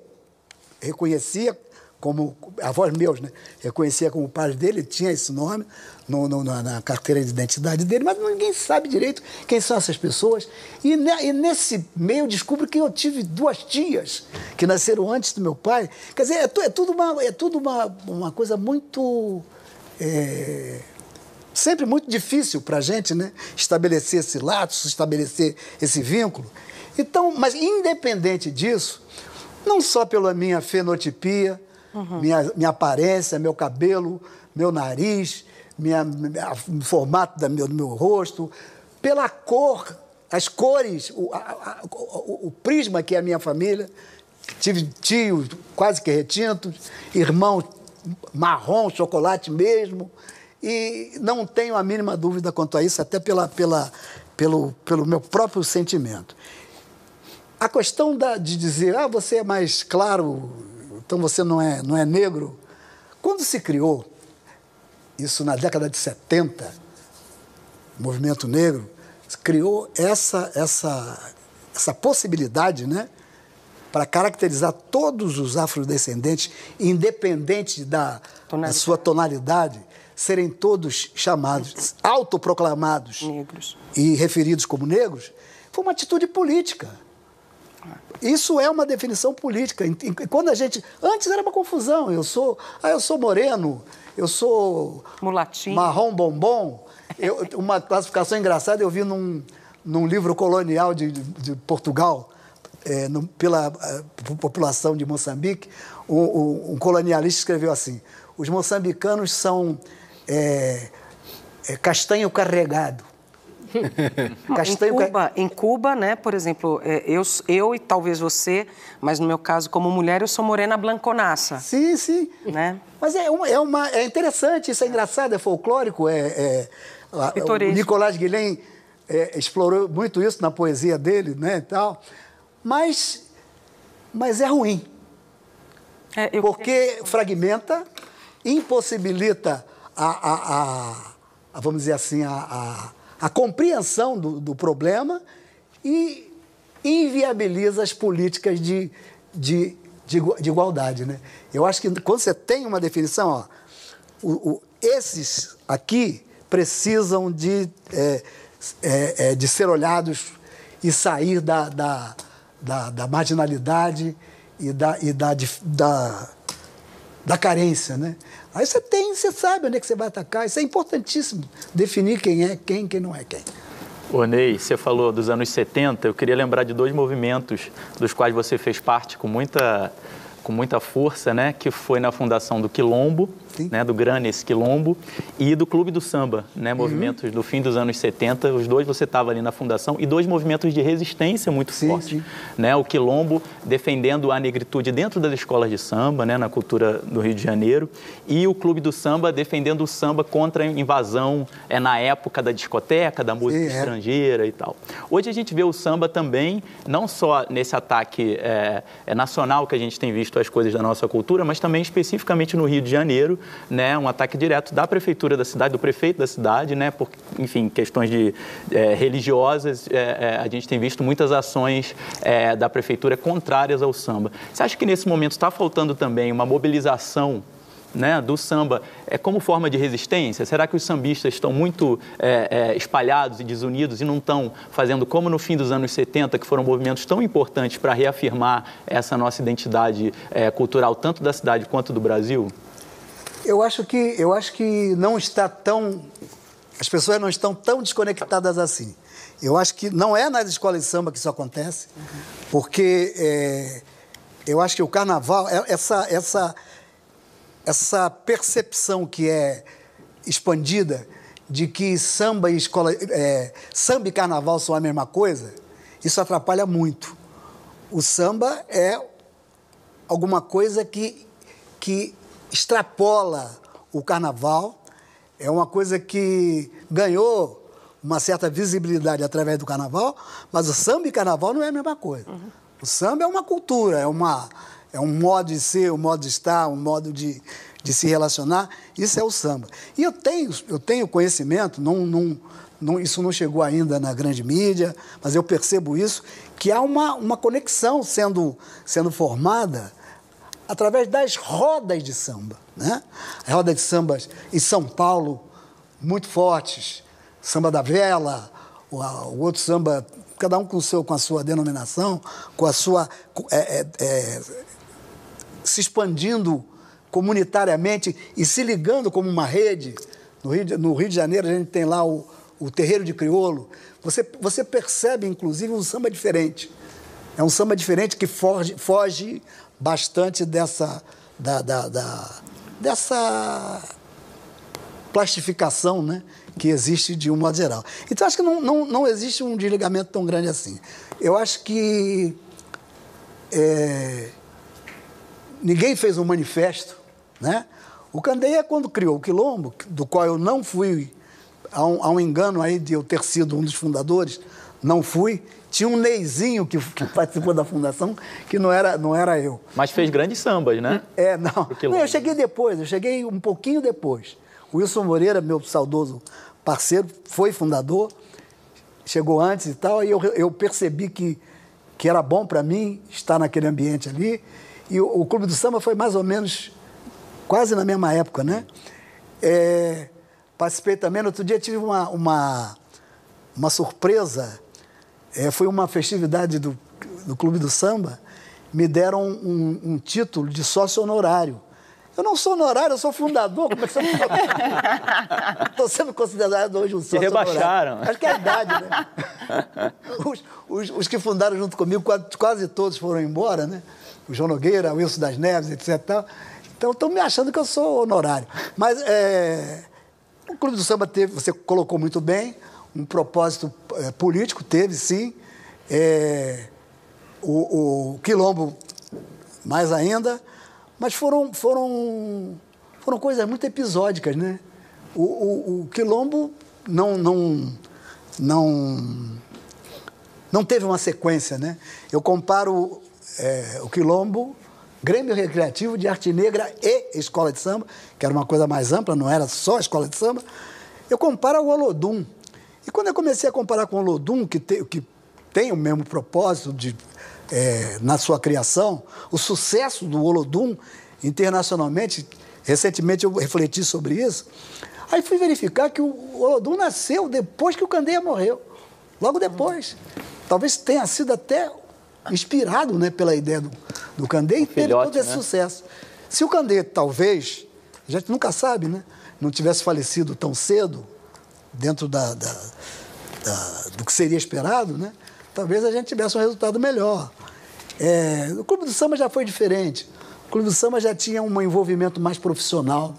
reconhecia como avós meus, né? Reconhecia como pai dele, tinha esse nome no, no, na carteira de identidade dele, mas ninguém sabe direito quem são essas pessoas. E, ne, e, nesse meio descubro que eu tive duas tias que nasceram antes do meu pai. Quer dizer, é, é tudo uma, é tudo uma, uma coisa muito. É, sempre muito difícil para a gente né? estabelecer esse laço, estabelecer esse vínculo. Então, mas independente disso, não só pela minha fenotipia, Uhum. Minha, minha aparência, meu cabelo, meu nariz, minha, minha, o formato da meu, do meu rosto, pela cor, as cores, o, a, a, o, o, prisma que é a minha família. Tive tios quase que retintos, irmãos marrom, chocolate mesmo. E não tenho a mínima dúvida quanto a isso, até pela, pela, pelo, pelo meu próprio sentimento. A questão da, de dizer, ah, você é mais claro, então você não é, não é negro. Quando se criou, isso na década de 70, o movimento negro criou essa, essa, essa possibilidade, né? Para caracterizar todos os afrodescendentes, independente da, da sua tonalidade, serem todos chamados, autoproclamados negros. e referidos como negros, foi uma atitude política. Isso é uma definição política. Quando a gente. Antes era uma confusão. Eu sou. Ah, eu sou moreno, eu sou. Mulatinho. Marrom bombom. Eu, uma classificação engraçada eu vi num, num livro colonial de, de Portugal, é, no, pela população de Moçambique. Um colonialista escreveu assim: os moçambicanos são é, é castanho carregado. <laughs> Castanho em, Cuba, em Cuba, né, por exemplo, é, eu, eu e talvez você, mas no meu caso como mulher, eu sou morena blanconaça. Sim, sim. Né? Mas é, uma, é, uma, é interessante, isso é engraçado, é folclórico, é, é o Nicolás Guilhem é, explorou muito isso na poesia dele, né, e tal. Mas, mas é ruim. É, eu... Porque fragmenta, impossibilita a, a, a, a vamos dizer assim, a, a, compreensão do, do problema e inviabiliza as políticas de, de, de, de, igualdade. Né? Eu acho que quando você tem uma definição, ó, o, o, esses aqui precisam de, é, é, é de ser olhados e sair da, da, da, da marginalidade e da, e da, da, da carência. Né? Aí você tem, você sabe onde é que você vai atacar. Isso é importantíssimo, definir quem é quem, quem não é quem. Ney, você falou dos anos 70, eu queria lembrar de dois movimentos dos quais você fez parte com muita, com muita força, né? Que foi na fundação do Quilombo né, do Granes Quilombo e do Clube do Samba, né, movimentos uhum. do fim dos anos 70. Os dois você estava ali na fundação e dois movimentos de resistência muito sim, fortes. Sim. Né, o Quilombo defendendo a negritude dentro das escolas de samba, né, na cultura do Rio de Janeiro, e o Clube do Samba defendendo o samba contra a invasão é, na época da discoteca, da música sim, é. estrangeira é. e tal. Hoje a gente vê o samba também, não só nesse ataque é, é, nacional que a gente tem visto as coisas da nossa cultura, mas também especificamente no Rio de Janeiro, né, um ataque direto da prefeitura da cidade, do prefeito da cidade, né, por, enfim, questões de, é, religiosas, é, a gente tem visto muitas ações da prefeitura contrárias ao samba. Você acha que nesse momento está faltando também uma mobilização né, do samba é, como forma de resistência? Será que os sambistas estão muito é, é, espalhados e desunidos e não estão fazendo como no fim dos anos 70, que foram movimentos tão importantes para reafirmar essa nossa identidade é, cultural, tanto da cidade quanto do Brasil? Eu acho que eu acho que não está tão as pessoas não estão tão desconectadas assim. Eu acho que não é nas escolas de samba que isso acontece, porque é, eu acho que o carnaval é essa essa essa percepção que é expandida de que samba e escola é, samba e carnaval são a mesma coisa, isso atrapalha muito. O samba é alguma coisa que que extrapola o carnaval, é uma coisa que ganhou uma certa visibilidade através do carnaval, mas o samba e carnaval não é a mesma coisa. Uhum. O samba é uma cultura, é, uma, é um modo de ser, um modo de estar, um modo de, de se relacionar. Isso é o samba. E eu tenho, eu tenho conhecimento, não, não, não, isso não chegou ainda na grande mídia, mas eu percebo isso, que há uma, uma conexão sendo, sendo formada através das rodas de samba. Né? As rodas de samba em São Paulo, muito fortes. Samba da Vela, o, o outro samba, cada um com, seu, com a sua denominação, com a sua. É, é, é, se expandindo comunitariamente e se ligando como uma rede. No Rio de, no Rio de Janeiro, a gente tem lá o, o Terreiro de Criolo. Você, você percebe, inclusive, um samba diferente. É um samba diferente que foge, foge bastante dessa, da, da, da, dessa plastificação né, que existe de um modo geral. Então, acho que não, não, não existe um desligamento tão grande assim. Eu acho que é, ninguém fez um manifesto, né? O Candeia, quando criou o Quilombo, do qual eu não fui, há um, há um engano aí de eu ter sido um dos fundadores, não fui, tinha um Neizinho que, que, <laughs> participou da fundação, que não era, não era eu. Mas fez grandes sambas, né? É, não. não. Eu cheguei depois, eu cheguei um pouquinho depois. O Wilson Moreira, meu saudoso parceiro, foi fundador, chegou antes e tal, e eu, eu percebi que, que era bom para mim estar naquele ambiente ali. E o, o, Clube do Samba foi mais ou menos quase na mesma época, né? É, participei também, no outro dia tive uma, uma, uma surpresa é, foi uma festividade do, do Clube do Samba, me deram um, um, título de sócio honorário. Eu não sou honorário, eu sou fundador. Como é que você Estou <laughs> sendo considerado hoje um sócio Te rebaixaram. Honorário. Acho que é a idade, né? <laughs> Os, os, os, que fundaram junto comigo, quase, quase, todos foram embora, né? O João Nogueira, o Wilson das Neves, etc. Então, estou me achando que eu sou honorário. Mas é, o Clube do Samba teve, você colocou muito bem, um propósito é, político, teve sim. É, o, o, Quilombo, mais ainda. Mas foram, foram, foram coisas muito episódicas, né? O, o, o Quilombo não, não, não, não teve uma sequência, né? Eu comparo é, o Quilombo, Grêmio Recreativo de Arte Negra e Escola de Samba, que era uma coisa mais ampla, não era só Escola de Samba. Eu comparo ao Olodum, e quando eu comecei a comparar com o Lodum, que, te, que tem o mesmo propósito de, é, na sua criação, o sucesso do Olodum internacionalmente, recentemente eu refleti sobre isso, aí fui verificar que o Olodum nasceu depois que o Candeia morreu, logo depois. Talvez tenha sido até inspirado né, pela ideia do, do Candeia e teve todo esse né? sucesso. Se o Candeia, talvez, a gente nunca sabe, né, não tivesse falecido tão cedo, dentro da, da, da, do que seria esperado, né? talvez a gente tivesse um resultado melhor. É, o Clube do Samba já foi diferente. O Clube do Samba já tinha um envolvimento mais profissional.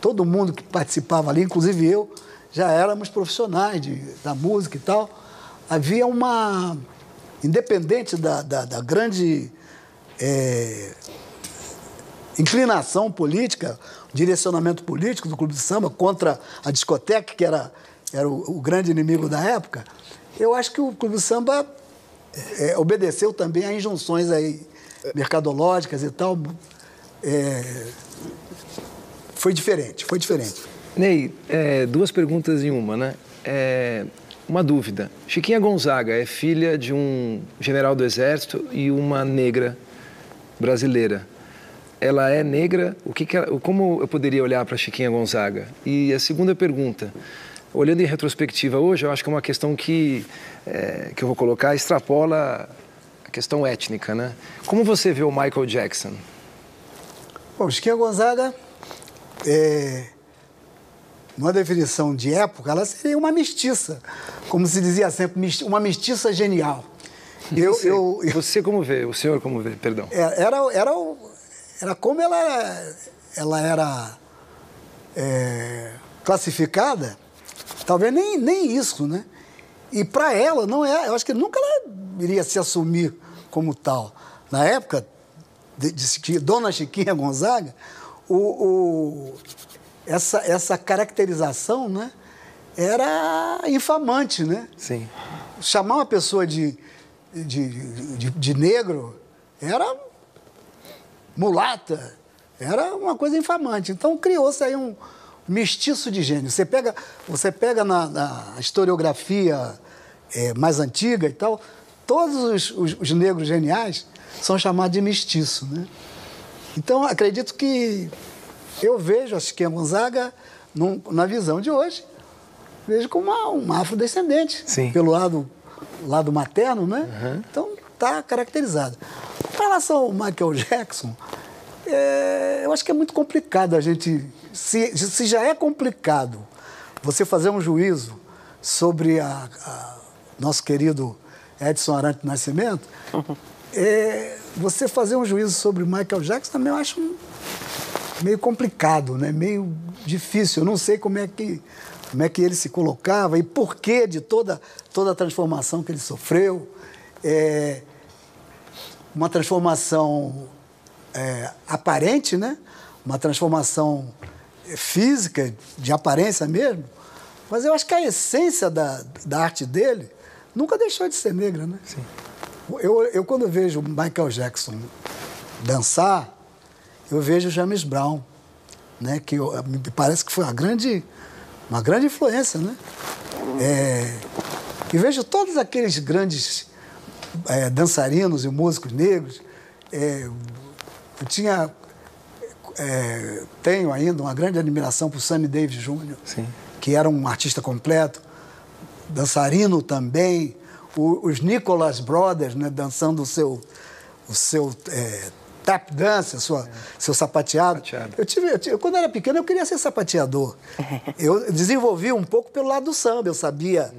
Todo mundo que participava ali, inclusive eu, já éramos profissionais de, da música e tal. Havia uma. Independente da, da, da grande é, inclinação política, direcionamento político do Clube de Samba contra a discoteca, que era era o, o grande inimigo da época, eu acho que o Clube Samba é, obedeceu também a injunções aí mercadológicas e tal. É, foi diferente, foi diferente. Ney, é, duas perguntas em uma, né? É, uma dúvida. Chiquinha Gonzaga é filha de um general do exército e uma negra brasileira. Ela é negra? O que, que ela, como eu poderia olhar para Chiquinha Gonzaga? E a segunda pergunta olhando em retrospectiva hoje, eu acho que é uma questão que, é, que eu vou colocar extrapola a questão étnica, né? Como você vê o Michael Jackson? Bom, Chiquinha Gonzaga, é, numa definição de época, ela seria uma mestiça, como se dizia sempre, uma mestiça genial. Eu, você, eu, eu, você como vê? O senhor como vê? Perdão. É, era, era, era como ela, ela era é, classificada Talvez nem, nem isso, né? E para ela, não é. Eu acho que nunca ela iria se assumir como tal. Na época de, de Dona Chiquinha Gonzaga, o, o, essa, essa caracterização, né? Era infamante, né? Sim. Chamar uma pessoa de, de, de, de negro era mulata, era uma coisa infamante. Então criou-se aí um, mestiço de gênio. Você pega, você pega na, na historiografia é, mais antiga e tal, todos os, os, os, negros geniais são chamados de mestiço. Né? Então, acredito que eu vejo a Chiquinha Gonzaga, num, na visão de hoje, vejo como uma, uma afrodescendente, Sim. pelo lado, lado materno, né? Uhum. Então, está caracterizado. Com relação ao Michael Jackson, é, eu acho que é muito complicado a gente se, se já é complicado você fazer um juízo sobre a, a nosso querido Edson Arantes Nascimento, <laughs> é, você fazer um juízo sobre Michael Jackson também eu acho meio complicado, né? meio difícil. Eu não sei como é que, como é que ele se colocava e por que de toda, toda a transformação que ele sofreu. É, uma transformação é, aparente, né? uma transformação física, de aparência mesmo, mas eu acho que a essência da, da arte dele nunca deixou de ser negra. Né? Sim. Eu, eu, quando vejo Michael Jackson dançar, eu vejo James Brown, né? que eu, me parece que foi uma grande, uma grande influência. Né? É, e vejo todos aqueles grandes é, dançarinos e músicos negros. É, eu tinha, é, tenho ainda uma grande admiração por Sammy Davis Jr., Sim. que era um artista completo, dançarino também, o, os Nicholas Brothers, né, dançando o seu, o seu é, tap dance, sua, seu sapateado. Sapateado. Eu tive, eu tive- quando eu era pequeno, eu queria ser sapateador. <laughs> Eu desenvolvi um pouco pelo lado do samba, eu sabia.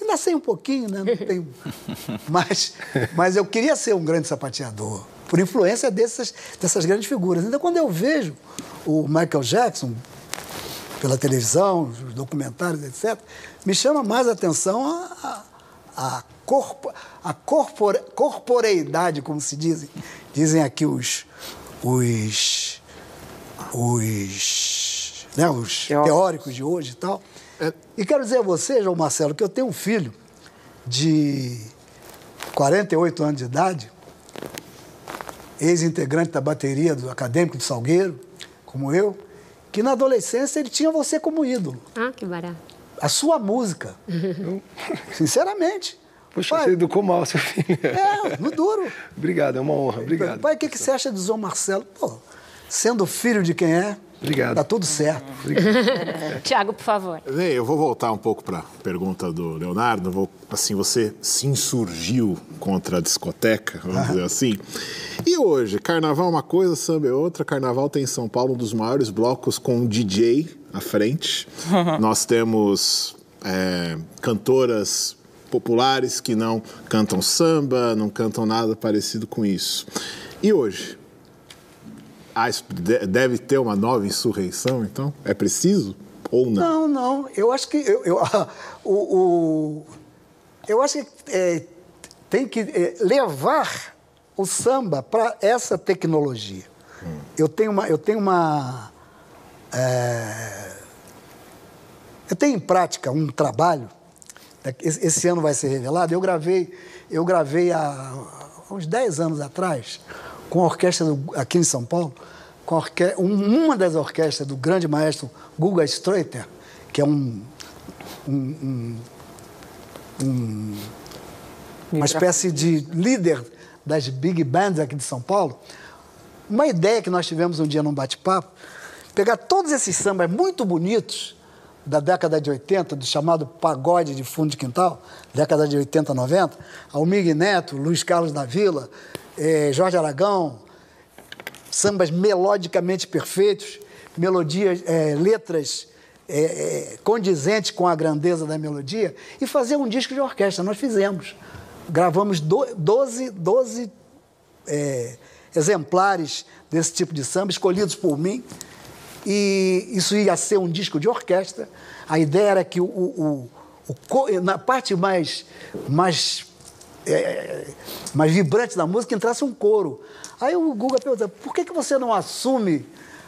E nasci um pouquinho, né? Não tenho... <laughs> mas, mas eu queria ser um grande sapateador, por influência dessas, dessas grandes figuras. Então, quando eu vejo o Michael Jackson pela televisão, os documentários, etc., me chama mais a atenção a, a, a, corpo, a corpore, corporeidade, como se dizem, dizem aqui os, os, os, né, os Teóricos. teóricos de hoje e tal. E quero dizer a você, João Marcelo, que eu tenho um filho de 48 anos de idade, ex-integrante da bateria do Acadêmico de Salgueiro, como eu, que na adolescência ele tinha você como ídolo. Ah, que barato. A sua música. <laughs> Sinceramente. Poxa, Pai, você educou mal seu filho. É, no duro. <laughs> Obrigado, é uma honra. Obrigado. Pai, o que, que você acha do João Marcelo? Pô, sendo filho de quem é, Obrigado. tá tudo certo. <laughs> Tiago, por favor. Eu vou voltar um pouco para a pergunta do Leonardo. Vou, assim, você se insurgiu contra a discoteca, vamos dizer assim. E hoje, carnaval é uma coisa, samba é outra. Carnaval tem em São Paulo um dos maiores blocos com DJ à frente. Nós temos é, cantoras populares que não cantam samba, não cantam nada parecido com isso. E hoje? Ah, deve ter uma nova insurreição, então? É preciso ou não? Não, não. Eu acho que. Eu, eu, <laughs> o, o- eu acho que é, tem que é, levar o samba para essa tecnologia. Eu tenho uma. Eu tenho uma. é, eu tenho em prática um trabalho. né, Esse, esse ano vai ser revelado. Eu gravei, eu gravei há, há uns 10 anos atrás com a orquestra do- aqui em São Paulo, com orque- um- uma das orquestras do grande maestro Guga Streuter, que é um, um- um- um- uma espécie de líder das big bands aqui de São Paulo. Uma ideia que nós tivemos um dia num bate-papo, pegar todos esses sambas muito bonitos da década de 80, do chamado pagode de fundo de quintal, década de 80, 90, Almir Neto, Luiz Carlos da Vila, eh, Jorge Aragão, sambas melodicamente perfeitos, melodias, eh, letras eh, eh, condizentes com a grandeza da melodia, e fazer um disco de orquestra. Nós fizemos. Gravamos do, 12, 12 eh, exemplares desse tipo de samba, escolhidos por mim. E isso ia ser um disco de orquestra. A ideia era que o, o- o na parte mais, mais, é, mais vibrante da música entrasse um coro. Aí o Guga perguntou, por que, que você não assume,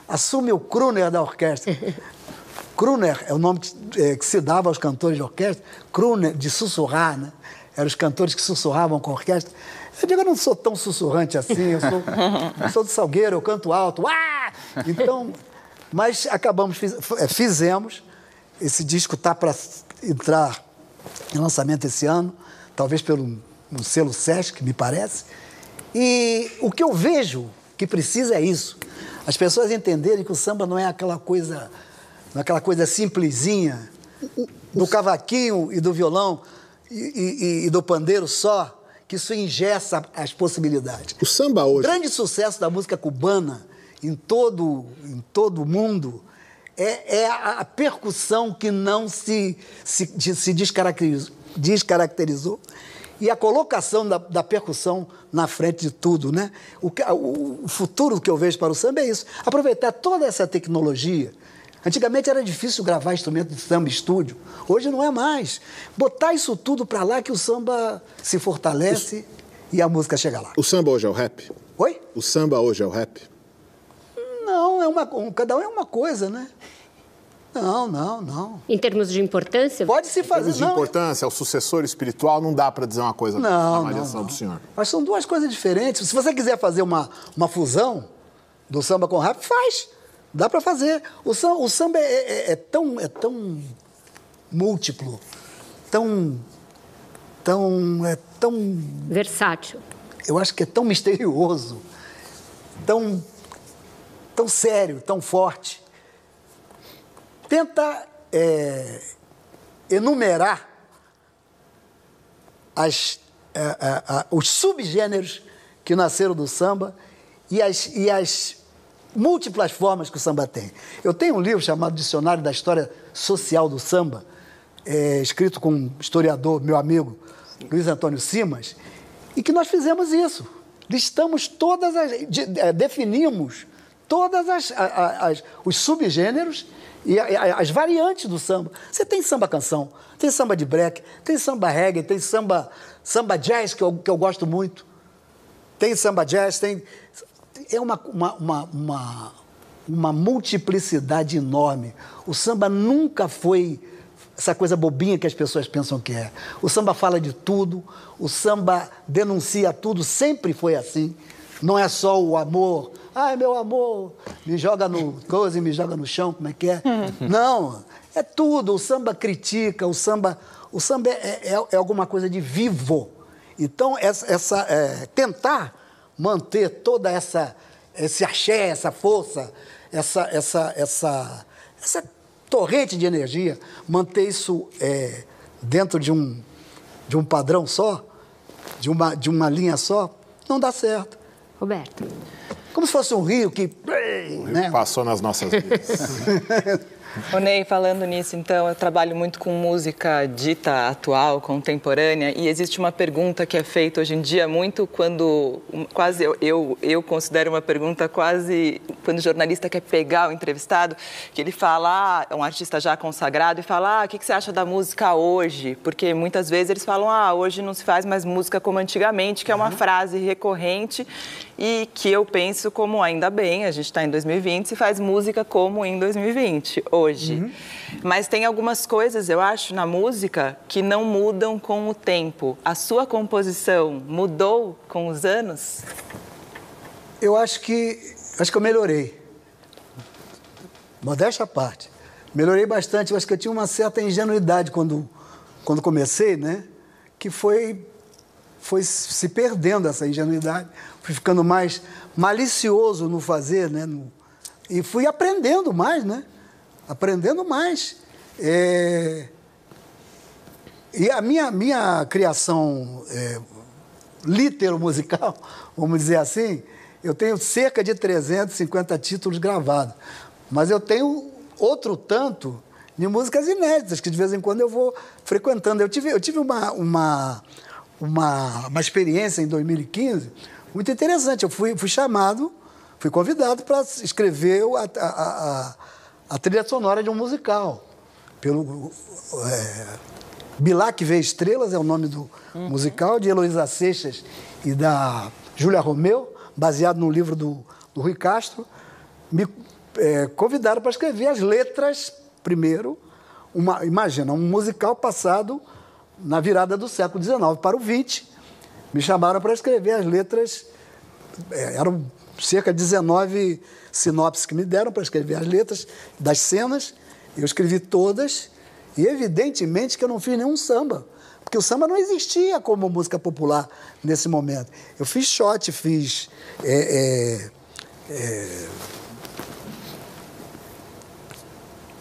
assume o crooner da orquestra? <laughs> Crooner é o nome que, eh, que se dava aos cantores de orquestra. Crooner, de sussurrar, né? Eram os cantores que sussurravam com a orquestra. Eu digo, eu não sou tão sussurrante assim, eu sou, eu <laughs> sou do Salgueiro, eu canto alto. Ah! Então, mas acabamos, fiz- fizemos. Esse disco está para entrar em lançamento esse ano, talvez pelo um selo Sesc, me parece. E o que eu vejo que precisa é isso. As pessoas entenderem que o samba não é aquela coisa, não é aquela coisa simplesinha do cavaquinho e do violão e, e- e do pandeiro só, que isso engessa as possibilidades. O samba O hoje. grande sucesso da música cubana em todo, em todo o mundo é, é a, a percussão que não se, se, de- se descaracterizou, descaracterizou e a colocação da, da, percussão na frente de tudo, né? O, o, o, futuro que eu vejo para o samba é isso. Aproveitar toda essa tecnologia. Antigamente era difícil gravar instrumento de samba estúdio. Hoje não é mais. Botar isso tudo para lá que o samba se fortalece o, e a música chega lá. O samba hoje é o rap? Oi? O samba hoje é o rap? Não, é uma, cada um é uma coisa, né? Não, não, não. Em termos de importância? Pode se fazer. Em termos de não, importância, é o sucessor espiritual, não dá para dizer uma coisa não, na avaliação do senhor. Mas são duas coisas diferentes. Se você quiser fazer uma, uma fusão do samba com rap, faz. Dá para fazer. O samba, o samba é, é, é, tão, é tão múltiplo, tão, tão, é tão... Versátil. Eu acho que é tão misterioso, tão, tão sério, tão forte tenta é, enumerar as, a, a, a, os subgêneros que nasceram do samba e as, e as múltiplas formas que o samba tem. Eu tenho um livro chamado Dicionário da História Social do Samba, é, escrito com um historiador, meu amigo, Luiz Antônio Simas, e que nós fizemos isso. Listamos todas as. De, é, definimos todas as, as, os subgêneros e as variantes do samba. Você tem samba canção, tem samba de break, tem samba reggae, tem samba, samba jazz, que eu, que eu gosto muito. Tem samba jazz, tem. É uma, uma, uma, uma, uma multiplicidade enorme. O samba nunca foi essa coisa bobinha que as pessoas pensam que é. O samba fala de tudo, o samba denuncia tudo, sempre foi assim. Não é só o amor, Ai, meu amor, me joga no coisa me joga no chão, como é que é? <laughs> Não, é tudo. O samba critica, o samba, o samba é, é, é alguma coisa de vivo. Então, essa, essa é, tentar manter toda essa esse axé, essa força, essa, essa, essa, essa torrente de energia, manter isso é, dentro de um, de um padrão só, de uma, de uma linha só, não dá certo. Roberto. Como se fosse um rio que. Né? Passou nas nossas vidas. <laughs> Ô Ney, falando nisso, então, eu trabalho muito com música dita atual, contemporânea, e existe uma pergunta que é feita hoje em dia muito quando, quase eu, eu, eu considero uma pergunta quase quando o jornalista quer pegar o entrevistado, que ele fala, ah, um artista já consagrado, e fala, ah, o que, que você acha da música hoje? Porque muitas vezes eles falam, ah, hoje não se faz mais música como antigamente, que é uma uhum. frase recorrente e que eu penso como ainda bem, a gente está em 2020, se faz música como em 2020 hoje. Uhum. Mas tem algumas coisas, eu acho, na música que não mudam com o tempo. A sua composição mudou com os anos? Eu acho que acho que eu melhorei. Modéstia à parte. Melhorei bastante. Eu acho que eu tinha uma certa ingenuidade quando, quando comecei, né? Que foi, foi se perdendo essa ingenuidade. Fui ficando mais malicioso no fazer, né? No, e fui aprendendo mais, né? Aprendendo mais. É... E a minha, minha criação é, litero-musical, <laughs> vamos dizer assim, eu tenho cerca de 350 títulos gravados. Mas eu tenho outro tanto de músicas inéditas, que de vez em quando eu vou frequentando. Eu tive, eu tive uma, uma, uma, uma experiência em 2015 muito interessante. Eu fui, fui chamado, fui convidado para escrever a, a a trilha sonora de um musical. Pelo é, Bilac Vê Estrelas é o nome do uhum. musical, de Heloísa Seixas e da Júlia Romeu, baseado no livro do, do Rui Castro. Me é, convidaram para escrever as letras primeiro. Uma, imagina, um musical passado na virada do século XIX para o XX. Me chamaram para escrever as letras, é, eram cerca de 19 sinopses que me deram para escrever as letras das cenas. Eu escrevi todas e, evidentemente, que eu não fiz nenhum samba. Porque o samba não existia como música popular nesse momento. Eu fiz shot, fiz. É, é, é,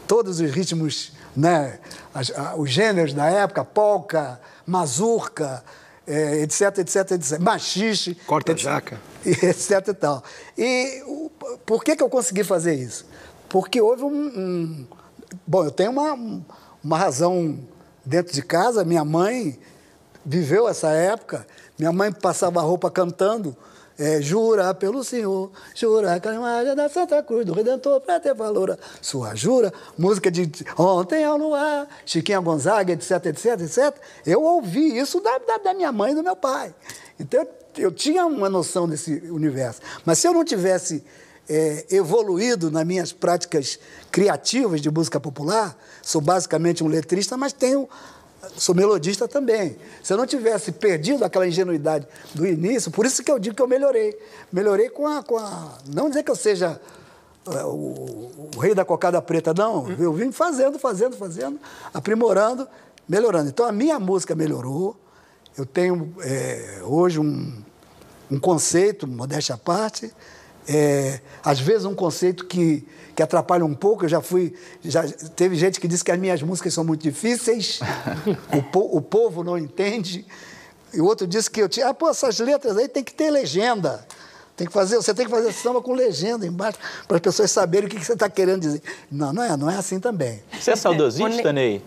todos os ritmos, né, as, a, os gêneros da época, polca, mazurca, é, etc, etc, etc. Machixe. Corta-jaca. <laughs> Etc e tal. E o, por que, que eu consegui fazer isso? Porque houve um. um bom, eu tenho uma, uma razão dentro de casa. Minha mãe viveu essa época. Minha mãe passava roupa cantando. É, jura pelo Senhor, jura que a imagem da Santa Cruz do Redentor para ter valor. Sua jura, música de Ontem ao Luar, Chiquinha Gonzaga, etc, etc, etc. Eu ouvi isso da, da, da minha mãe e do meu pai. Então, eu tinha uma noção desse universo. Mas se eu não tivesse é, evoluído nas minhas práticas criativas de música popular, sou basicamente um letrista, mas tenho sou melodista também. Se eu não tivesse perdido aquela ingenuidade do início, por isso que eu digo que eu melhorei. Melhorei com a. Com a não dizer que eu seja uh, o, o, rei da cocada preta, não. Eu vim fazendo, fazendo, fazendo, aprimorando, melhorando. Então a minha música melhorou. Eu tenho é, hoje um, um conceito, modéstia à parte, é, às vezes um conceito que, que atrapalha um pouco. Eu já fui. Já, teve gente que disse que as minhas músicas são muito difíceis, <laughs> o, po, o povo não entende. E o outro disse que eu tinha. Ah, pô, essas letras aí tem que ter legenda. Tem que fazer, você tem que fazer samba com legenda embaixo, para as pessoas saberem o que, você está querendo dizer. Não, não é, não é assim também. Você é saudosista, Ney?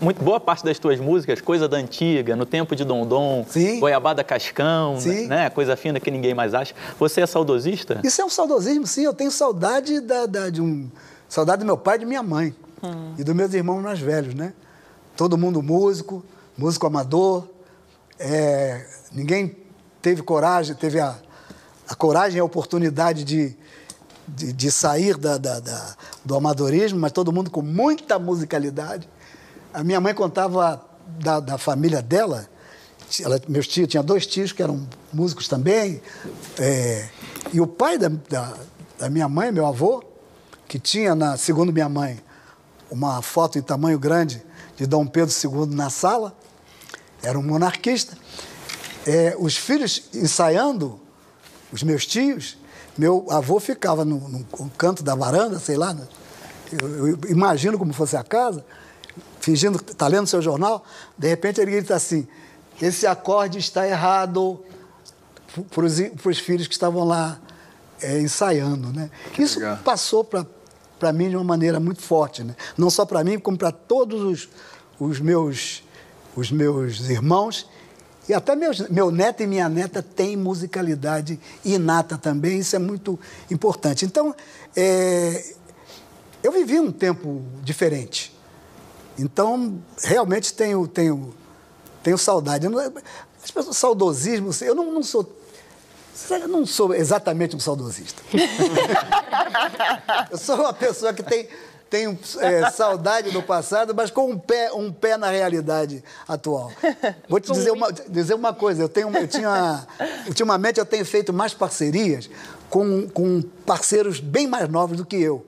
Muito, boa parte das tuas músicas, coisa da antiga, no tempo de Dondon, Sim. Goiabada Cascão, sim. né? Coisa fina que ninguém mais acha. Você é saudosista? Isso é um saudosismo, sim. Eu tenho saudade da, da de um. Saudade do meu pai e de minha mãe. Hum. E dos meus irmãos mais velhos, né? Todo mundo músico, músico amador. É, ninguém teve coragem, teve a a coragem e a oportunidade de, de, de sair da, da, da, do amadorismo, mas todo mundo com muita musicalidade. A minha mãe contava da, da família dela, ela, meus tios, tinha dois tios que eram músicos também, é, e o pai da, da, da minha mãe, meu avô, que tinha, na, segundo minha mãe, uma foto em tamanho grande de Dom Pedro II na sala, era um monarquista. É, os filhos ensaiando os meus tios, meu avô ficava no, no canto da varanda, sei lá, né? eu, eu, imagino como fosse a casa, fingindo que está lendo seu jornal, de repente ele grita assim, esse acorde está errado para os filhos que estavam lá é, ensaiando. Né? Isso legal. passou para mim de uma maneira muito forte, né? não só para mim, como para todos os, os, meus, os meus irmãos e até meus, meu neto e minha neta têm musicalidade inata também, isso é muito importante. Então, é, eu vivi um tempo diferente. Então, realmente tenho, tenho, tenho saudade. As pessoas, saudosismo, eu não, não sou eu não sou exatamente um saudosista. <laughs> eu sou uma pessoa que tem tenho é, saudade do passado, mas com um pé, um pé na realidade atual. Vou te dizer uma, dizer uma coisa, eu, tenho, eu tinha, ultimamente eu tenho feito mais parcerias com, com parceiros bem mais novos do que eu.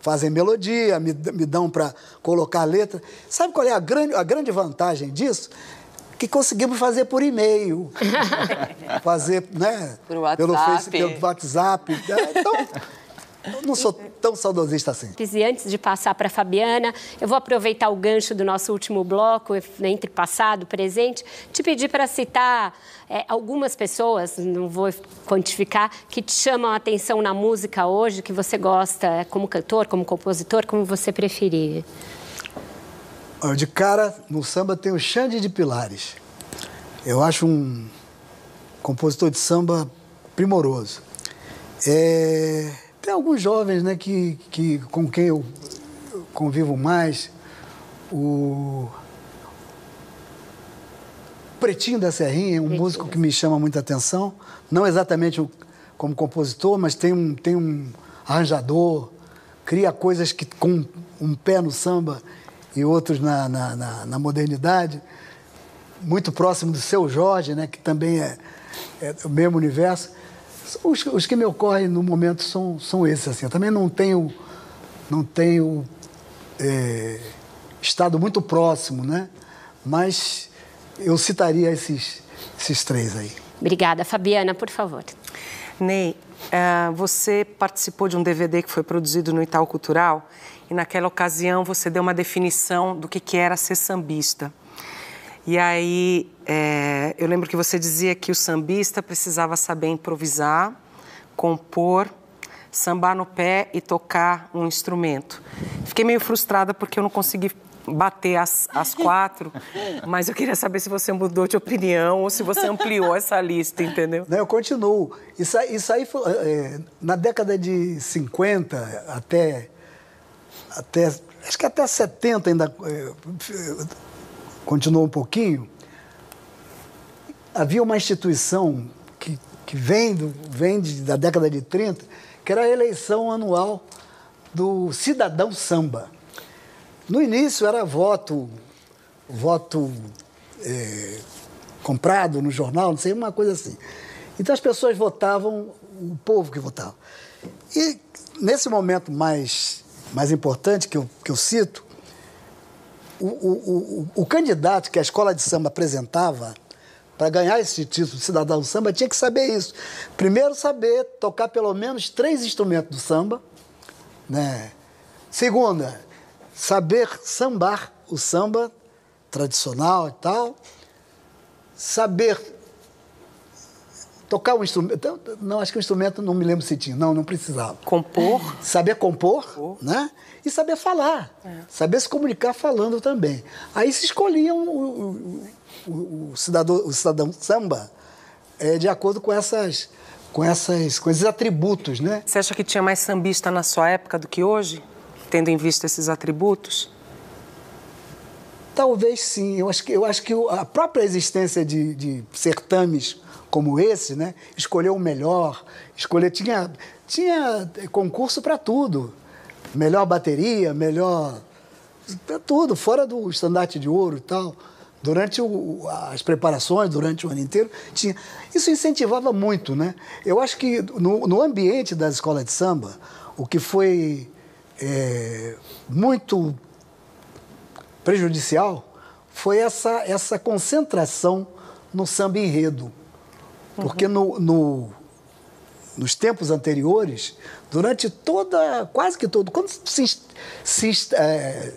Fazem melodia, me, me dão para colocar letra. Sabe qual é a grande, a grande vantagem disso? que conseguimos fazer por e-mail. <laughs> fazer, né? Por WhatsApp. Pelo, face, pelo WhatsApp. Então, eu não sou tão saudosista assim. E antes de passar para a Fabiana, eu vou aproveitar o gancho do nosso último bloco, entre passado e presente, te pedir para citar é, algumas pessoas, não vou quantificar, que te chamam a atenção na música hoje, que você gosta como cantor, como compositor, como você preferir. De cara, no samba tem o Xande de Pilares. Eu acho um compositor de samba primoroso. É... Tem alguns jovens né, que, que, com quem eu convivo mais. O Pretinho da Serrinha é um Pretinho. músico que me chama muita atenção. Não exatamente como compositor, mas tem um, tem um arranjador, cria coisas que com um pé no samba e outros na, na, na, na modernidade. Muito próximo do seu Jorge, né, que também é, é o mesmo universo. Os, os que me ocorrem no momento são, são esses. Assim. Eu também não tenho, não tenho é, estado muito próximo, né? mas eu citaria esses, esses três aí. Obrigada. Fabiana, por favor. Ney, uh, você participou de um DVD que foi produzido no Itaú Cultural e naquela ocasião você deu uma definição do que, que era ser sambista. E aí é, eu lembro que você dizia que o sambista precisava saber improvisar, compor, sambar no pé e tocar um instrumento. Fiquei meio frustrada porque eu não consegui bater as, as <laughs> quatro, mas eu queria saber se você mudou de opinião ou se você ampliou <laughs> essa lista, entendeu? Não, eu continuo. Isso, isso aí foi é, na década de 50 até, até. Acho que até 70 ainda é, continuou um pouquinho. Havia uma instituição que, que vem, do, vem de, da década de 30, que era a eleição anual do cidadão samba. No início era voto, voto é, comprado no jornal, não sei, uma coisa assim. Então as pessoas votavam, o povo que votava. E nesse momento mais, mais importante que eu, que eu cito, o, o, o, candidato que a escola de samba apresentava para ganhar esse título de cidadão do samba tinha que saber isso. Primeiro, saber tocar pelo menos três instrumentos do samba. Né? Segunda, saber sambar o samba tradicional e tal, saber tocar um instrumento. Então, não, acho que o instrumento não me lembro se tinha. Não, não precisava. Compor. Saber compor, compor. né? E saber falar. É. Saber se comunicar falando também. Aí se escolhiam o, o, o, o cidadão, o cidadão samba é, de acordo com essas, com, essas, com esses atributos, né? Você acha que tinha mais sambista na sua época do que hoje? tendo em vista esses atributos? Talvez sim. Eu acho que, eu acho que a própria existência de, de certames como esse, né, escolheu o melhor, escolher tinha tinha concurso para tudo, melhor bateria, melhor tudo, fora do estandarte de ouro e tal. Durante o, as preparações, durante o ano inteiro, tinha. Isso incentivava muito, né? Eu acho que no, no ambiente das escolas de samba, o que foi é, muito prejudicial foi essa, essa concentração no samba enredo. Porque no, no, nos tempos anteriores, durante toda, quase que todo, quando se, se, é,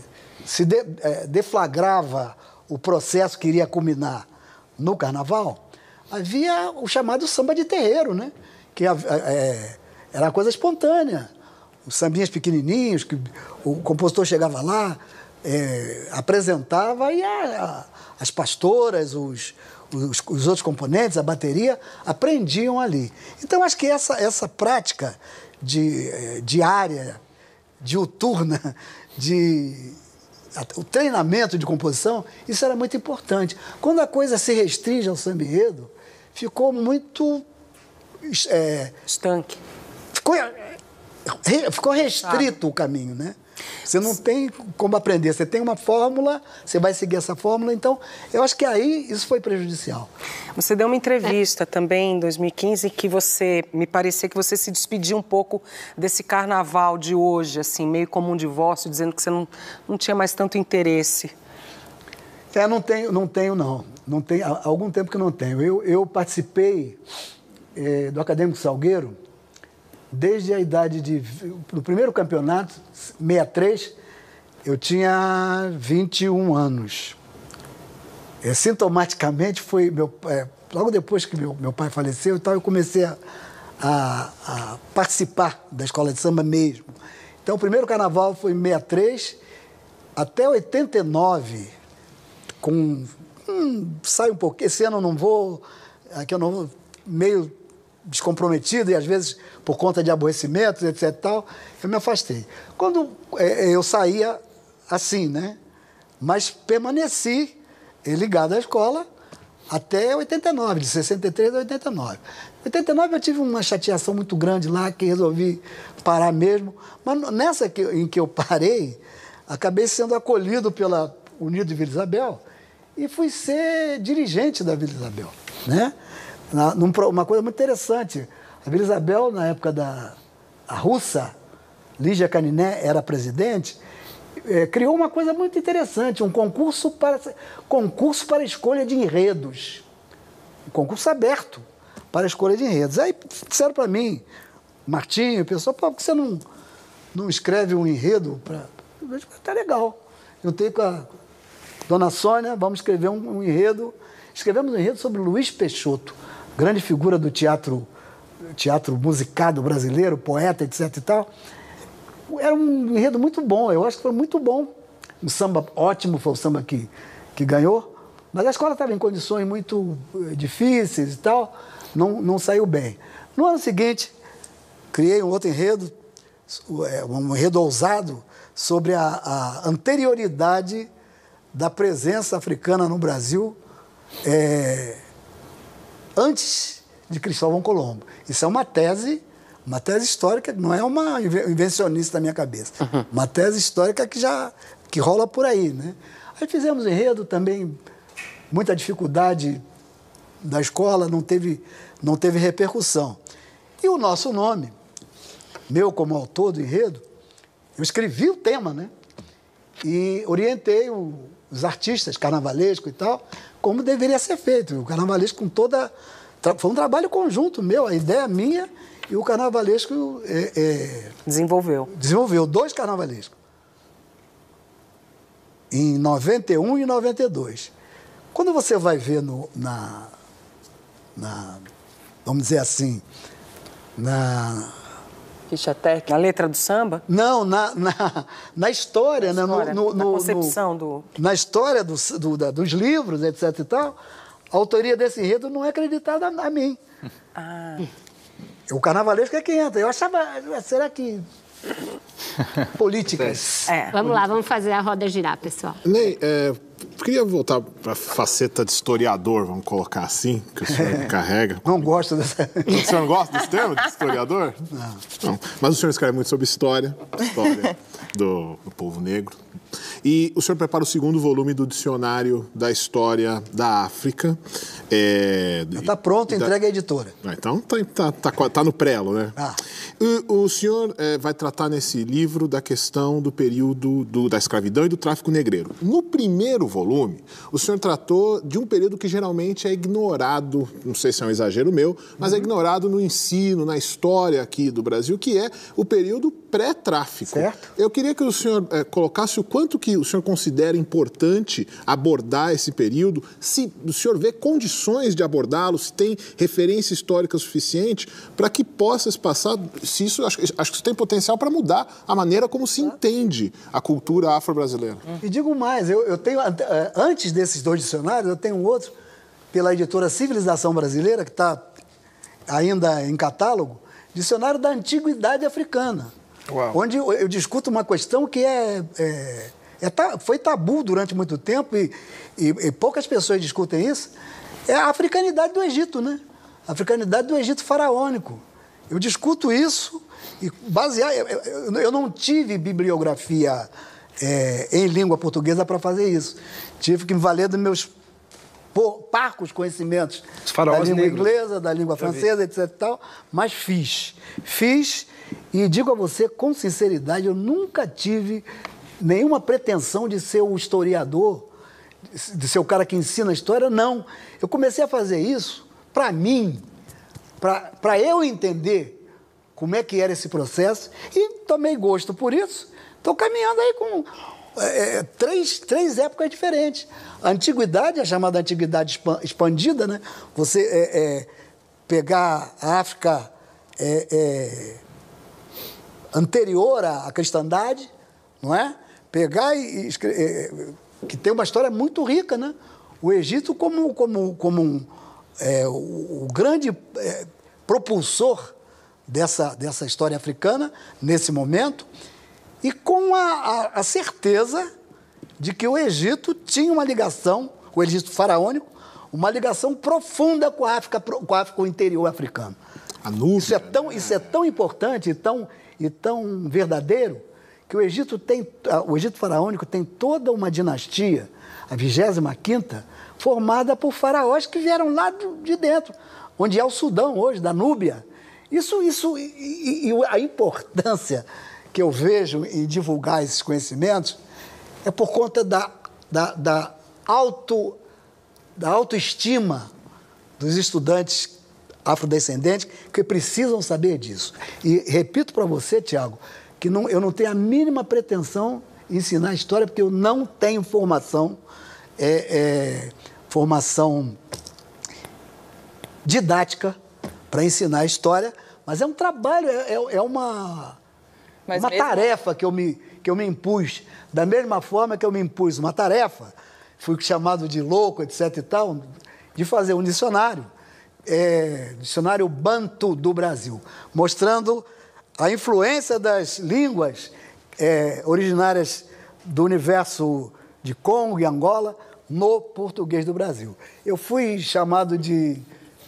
se de, é, deflagrava o processo que iria culminar no carnaval, havia o chamado samba de terreiro, né? que é, é era coisa espontânea os sambinhas pequenininhos, que o compositor chegava lá, é, apresentava e a, a, as pastoras, os, os, os, outros componentes, a bateria, aprendiam ali. Então, acho que essa, essa prática de, é, diária, diuturna, <laughs> de o treinamento de composição, isso era muito importante. Quando a coisa se restringe ao samba enredo, ficou muito... É, Estanque. Ficou ficou restrito o caminho, né? Você não tem como aprender. Você tem uma fórmula, você vai seguir essa fórmula. Então, eu acho que aí isso foi prejudicial. Você deu uma entrevista é. também em 2015 que você, me parecia que você se despediu um pouco desse carnaval de hoje, assim, meio como um divórcio, dizendo que você não, não tinha mais tanto interesse. É, não tenho, não tenho, não. não tenho, há algum tempo que não tenho. Eu, eu participei é, do Acadêmico Salgueiro desde a idade de. No primeiro campeonato, 63, eu tinha 21 anos. É, sintomaticamente foi. Meu, é, logo depois que meu, meu pai faleceu, eu comecei a, a, a, participar da escola de samba mesmo. Então o primeiro carnaval foi em 63 até 89, com. Hum, sai um pouquinho, esse ano eu não vou. Aqui eu não vou. Meio descomprometido e às vezes por conta de aborrecimentos, etc. Tal, eu me afastei. Quando é, eu saía assim, né? Mas permaneci ligado à escola até 89, de 63 a 89. Em 89 eu tive uma chateação muito grande lá que resolvi parar mesmo. Mas nessa que, em que eu parei, acabei sendo acolhido pela Unido de Vila Isabel e fui ser dirigente da Vila Isabel, né? Uma coisa muito interessante. A Vila Isabel, na época da russa, Lígia Caniné era presidente, é, criou uma coisa muito interessante, um concurso para, concurso para escolha de enredos. Um concurso aberto para escolha de enredos. Aí disseram para mim, Martinho, o pessoal, por que você não, não escreve um enredo para. Tá legal. Eu tenho com a dona Sônia, vamos escrever um, um enredo. Escrevemos um enredo sobre Luiz Peixoto grande figura do teatro teatro musicado brasileiro, poeta, etc e tal. Era um enredo muito bom, eu acho que foi muito bom. Um samba ótimo, foi o samba que, que ganhou. Mas a escola estava em condições muito eh, difíceis e tal, não, não saiu bem. No ano seguinte, criei um outro enredo, é, um enredo ousado, sobre a, a anterioridade da presença africana no Brasil é, antes de Cristóvão Colombo. Isso é uma tese, uma tese histórica, não é uma invencionista da minha cabeça. Uhum. Uma tese histórica que já que rola por aí, né? Aí fizemos enredo também, muita dificuldade da escola, não teve, não teve repercussão. E o nosso nome, meu como autor do enredo, eu escrevi o tema, né? E orientei os artistas, carnavalesco e tal, como deveria ser feito. O carnavalesco com toda. Foi um trabalho conjunto meu, a ideia minha e o carnavalesco. É, é, desenvolveu. Desenvolveu dois carnavalescos. Em 91 e 92. Quando você vai ver no, na, na. Vamos dizer assim. Na Ficha técnica, a letra do samba? Não, na, na, na história, na, história, né? no, no, na concepção no, do... Na história do, do, da, dos livros, etc e tal, a autoria desse enredo não é acreditada a, a mim. Ah. O carnavalesco é quem entra. Eu achava, será que <laughs> políticas. É. Vamos lá, vamos fazer a roda girar, pessoal. Ney, é, queria voltar para a faceta de historiador, vamos colocar assim, que o senhor <laughs> é. carrega. Não gosto dessa. O senhor não gosta desse termo, de historiador? Não. não. Mas o senhor escreve muito sobre história, história <laughs> do, do povo negro. E o senhor prepara o segundo volume do Dicionário da História da África. Está é, pronto, da... entrega à editora. Ah, então está tá, tá, tá, no prelo, né? Ah. O, o senhor é, vai tratar nesse livro da questão do período do, da escravidão e do tráfico negreiro. No primeiro volume, o senhor tratou de um período que geralmente é ignorado, não sei se é um exagero meu, mas é uhum. é ignorado no ensino, na história aqui do Brasil, que é o período pré-tráfico. Certo. Eu queria que o senhor é, colocasse o quanto que o senhor considera importante abordar esse período, se o senhor vê condições de abordá-lo, se tem referência histórica suficiente para que possa se passar, se isso acho, acho que isso tem potencial para mudar a maneira como se entende a cultura afro-brasileira. E digo mais, eu, eu tenho eh, antes desses dois dicionários, eu tenho outro pela editora Civilização Brasileira que está ainda em catálogo, dicionário da antiguidade africana. Uau. onde eu discuto uma questão que é, é é, foi tabu durante muito tempo e, e, e, poucas pessoas discutem isso. É a africanidade do Egito, né? A africanidade do Egito faraônico. Eu discuto isso e basear. Eu, não tive bibliografia é, em língua portuguesa para fazer isso. Tive que me valer dos meus parcos conhecimentos da língua negros. inglesa, da língua francesa, etc. Tal, mas fiz. Fiz e digo a você com sinceridade, eu nunca tive nenhuma pretensão de ser o historiador, de ser o cara que ensina a história, não. Eu comecei a fazer isso para mim, para eu entender como é que era esse processo e tomei gosto por isso. Estou caminhando aí com é, é, três, três épocas diferentes. A antiguidade, a chamada antiguidade expandida, né? Você é, é, pegar a África é, é, anterior à cristandade, não é? Pegar e, escrever, é, que tem uma história muito rica, né? O Egito como, como, como um, é, o, o, grande é, propulsor dessa, dessa história africana nesse momento e com a, a, a, certeza de que o Egito tinha uma ligação, o Egito faraônico, uma ligação profunda com a África, com a África, com o interior africano. Núbia, isso é tão, isso é tão importante e tão, e tão verdadeiro que o Egito tem, o Egito faraônico tem toda uma dinastia, a 25 formada por faraós que vieram lá de dentro, onde é o Sudão hoje, da Núbia. Isso, isso e, e a importância que eu vejo em divulgar esses conhecimentos é por conta da, da, da, auto, da autoestima dos estudantes afrodescendentes que precisam saber disso. E repito para você, Tiago, que não, eu não tenho a mínima pretensão em ensinar história, porque eu não tenho formação, é, é, formação didática para ensinar história, mas é um trabalho, é, é, é uma, uma mesmo... tarefa que eu, me, que eu me impus. Da mesma forma que eu me impus uma tarefa, fui chamado de louco, etc e tal, de fazer um dicionário, é, dicionário Banto do Brasil, mostrando a influência das línguas é, originárias do universo de Congo e Angola no português do Brasil. Eu fui chamado de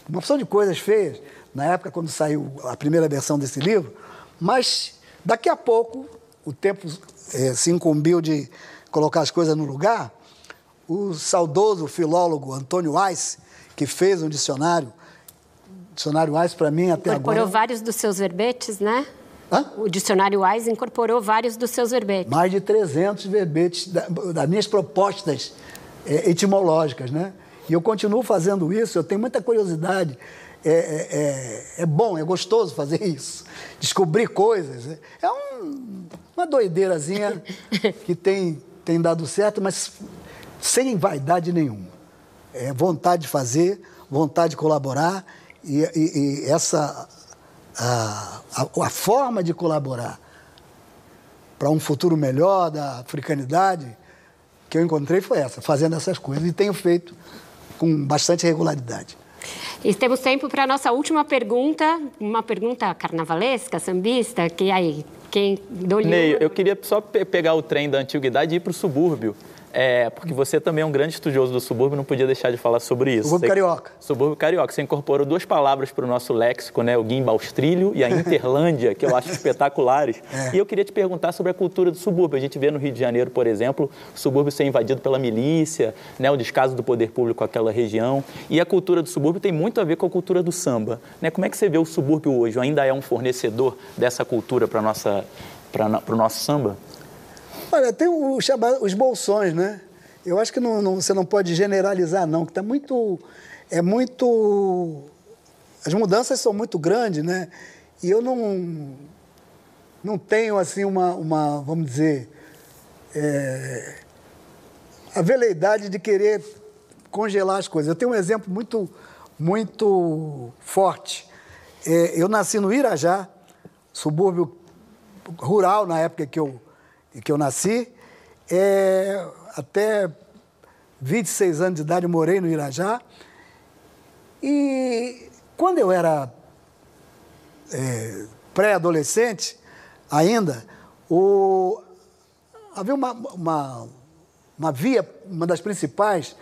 uma opção de coisas feias na época quando saiu a primeira versão desse livro, mas daqui a pouco o tempo é, se incumbiu de colocar as coisas no lugar. O saudoso filólogo Antônio Weiss, que fez um dicionário, dicionário Weiss para mim até Incorporou agora. Incorporou vários dos seus verbetes, né? Hã? O dicionário Wise incorporou vários dos seus verbetes. Mais de 300 verbetes da, das minhas propostas é, etimológicas, né? E eu continuo fazendo isso, eu tenho muita curiosidade. É, é, é, é bom, é gostoso fazer isso. Descobrir coisas. É um, uma doideirazinha <laughs> que tem, tem dado certo, mas sem vaidade nenhuma. É vontade de fazer, vontade de colaborar e, e, e essa a, a, a forma de colaborar para um futuro melhor da africanidade que eu encontrei foi essa, fazendo essas coisas e tenho feito com bastante regularidade. E temos tempo para a nossa última pergunta, uma pergunta carnavalesca, sambista, que aí, quem do Ney, eu queria só pegar o trem da antiguidade e ir para o subúrbio. É, porque você também é um grande estudioso do subúrbio, não podia deixar de falar sobre isso. Subúrbio você, carioca. Subúrbio carioca. Você incorporou duas palavras para o nosso léxico, né? O guimbalstrilho e a <laughs> interlândia, que eu acho espetaculares. É. E eu queria te perguntar sobre a cultura do subúrbio. A gente vê no Rio de Janeiro, por exemplo, o subúrbio ser invadido pela milícia, né? o descaso do poder público àquela região. E a cultura do subúrbio tem muito a ver com a cultura do samba. Né? Como é que você vê o subúrbio hoje? Ainda é um fornecedor dessa cultura para o nosso samba? Olha, tem o, os bolsões, né? Eu acho que não, não, você não pode generalizar, não, que está muito. É muito. As mudanças são muito grandes, né? E eu não. Não tenho, assim, uma. uma vamos dizer. É, a veleidade de querer congelar as coisas. Eu tenho um exemplo muito, muito forte. É, eu nasci no Irajá, subúrbio rural na época que eu que eu nasci. É, até 26 anos de idade morei no Irajá. E quando eu era é, pré-adolescente, ainda, o, havia uma, uma, uma via, uma das principais,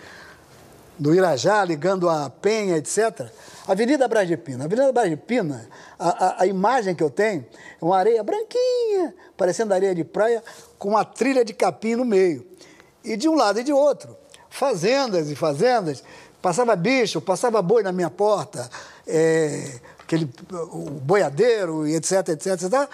do Irajá, ligando a Penha, etc., Avenida Braz de Pina. Avenida Braz de Pina, a, a, a, imagem que eu tenho é uma areia branquinha, parecendo areia de praia, com uma trilha de capim no meio. E de um lado e de outro, fazendas e fazendas. Passava bicho, passava boi na minha porta, é, aquele, o boiadeiro, etc, etc, etc.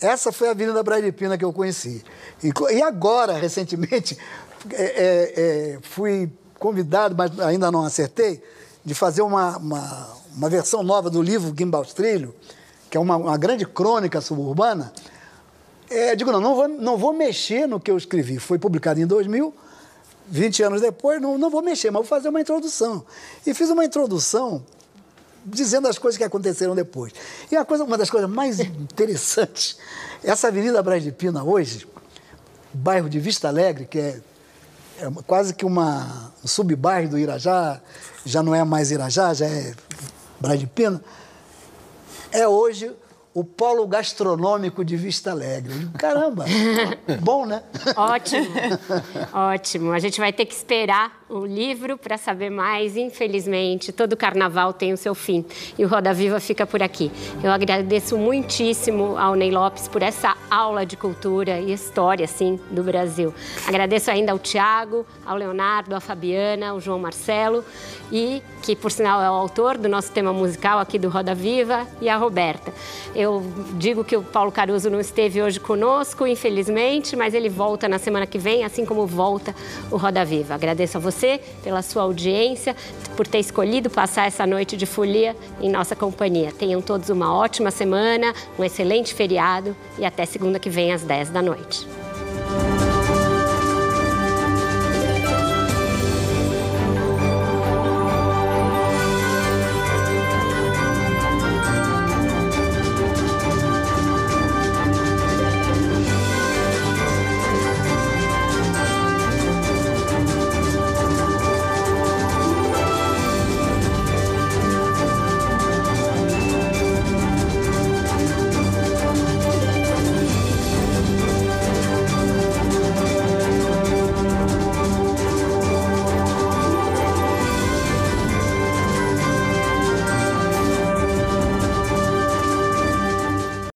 Essa foi a Avenida Braz de Pina que eu conheci. E, e agora, recentemente, <laughs> é, é, é fui convidado, mas ainda não acertei, de fazer uma, uma, uma versão nova do livro Gimbal Trilho, que é uma, uma grande crônica suburbana. É, digo, não, não vou, não vou mexer no que eu escrevi. Foi publicado em 2000, 20 anos depois, não, não vou mexer, mas vou fazer uma introdução. E fiz uma introdução dizendo as coisas que aconteceram depois. E a coisa, uma das coisas mais <laughs> interessantes, essa Avenida Braz de Pina hoje, bairro de Vista Alegre, que é é quase que uma, um subbairro do Irajá, já não é mais Irajá, já é Brás de Pina, é hoje o polo gastronômico de Vista Alegre. Caramba, <laughs> bom, né? Ótimo, ótimo. A gente vai ter que esperar o livro para saber mais. Infelizmente, todo carnaval tem o seu fim e o Roda Viva fica por aqui. Eu agradeço muitíssimo ao Ney Lopes por essa aula de cultura e história, assim, do Brasil. Agradeço ainda ao Tiago, ao Leonardo, à Fabiana, ao João Marcelo e que, por sinal, é o autor do nosso tema musical aqui do Roda Viva, e a Roberta. Eu digo que o Paulo Caruso não esteve hoje conosco, infelizmente, mas ele volta na semana que vem, assim como volta o Roda Viva. Agradeço a você pela sua audiência, por ter escolhido passar essa noite de folia em nossa companhia. Tenham todos uma ótima semana, um excelente feriado e até segunda que vem às 10 da noite.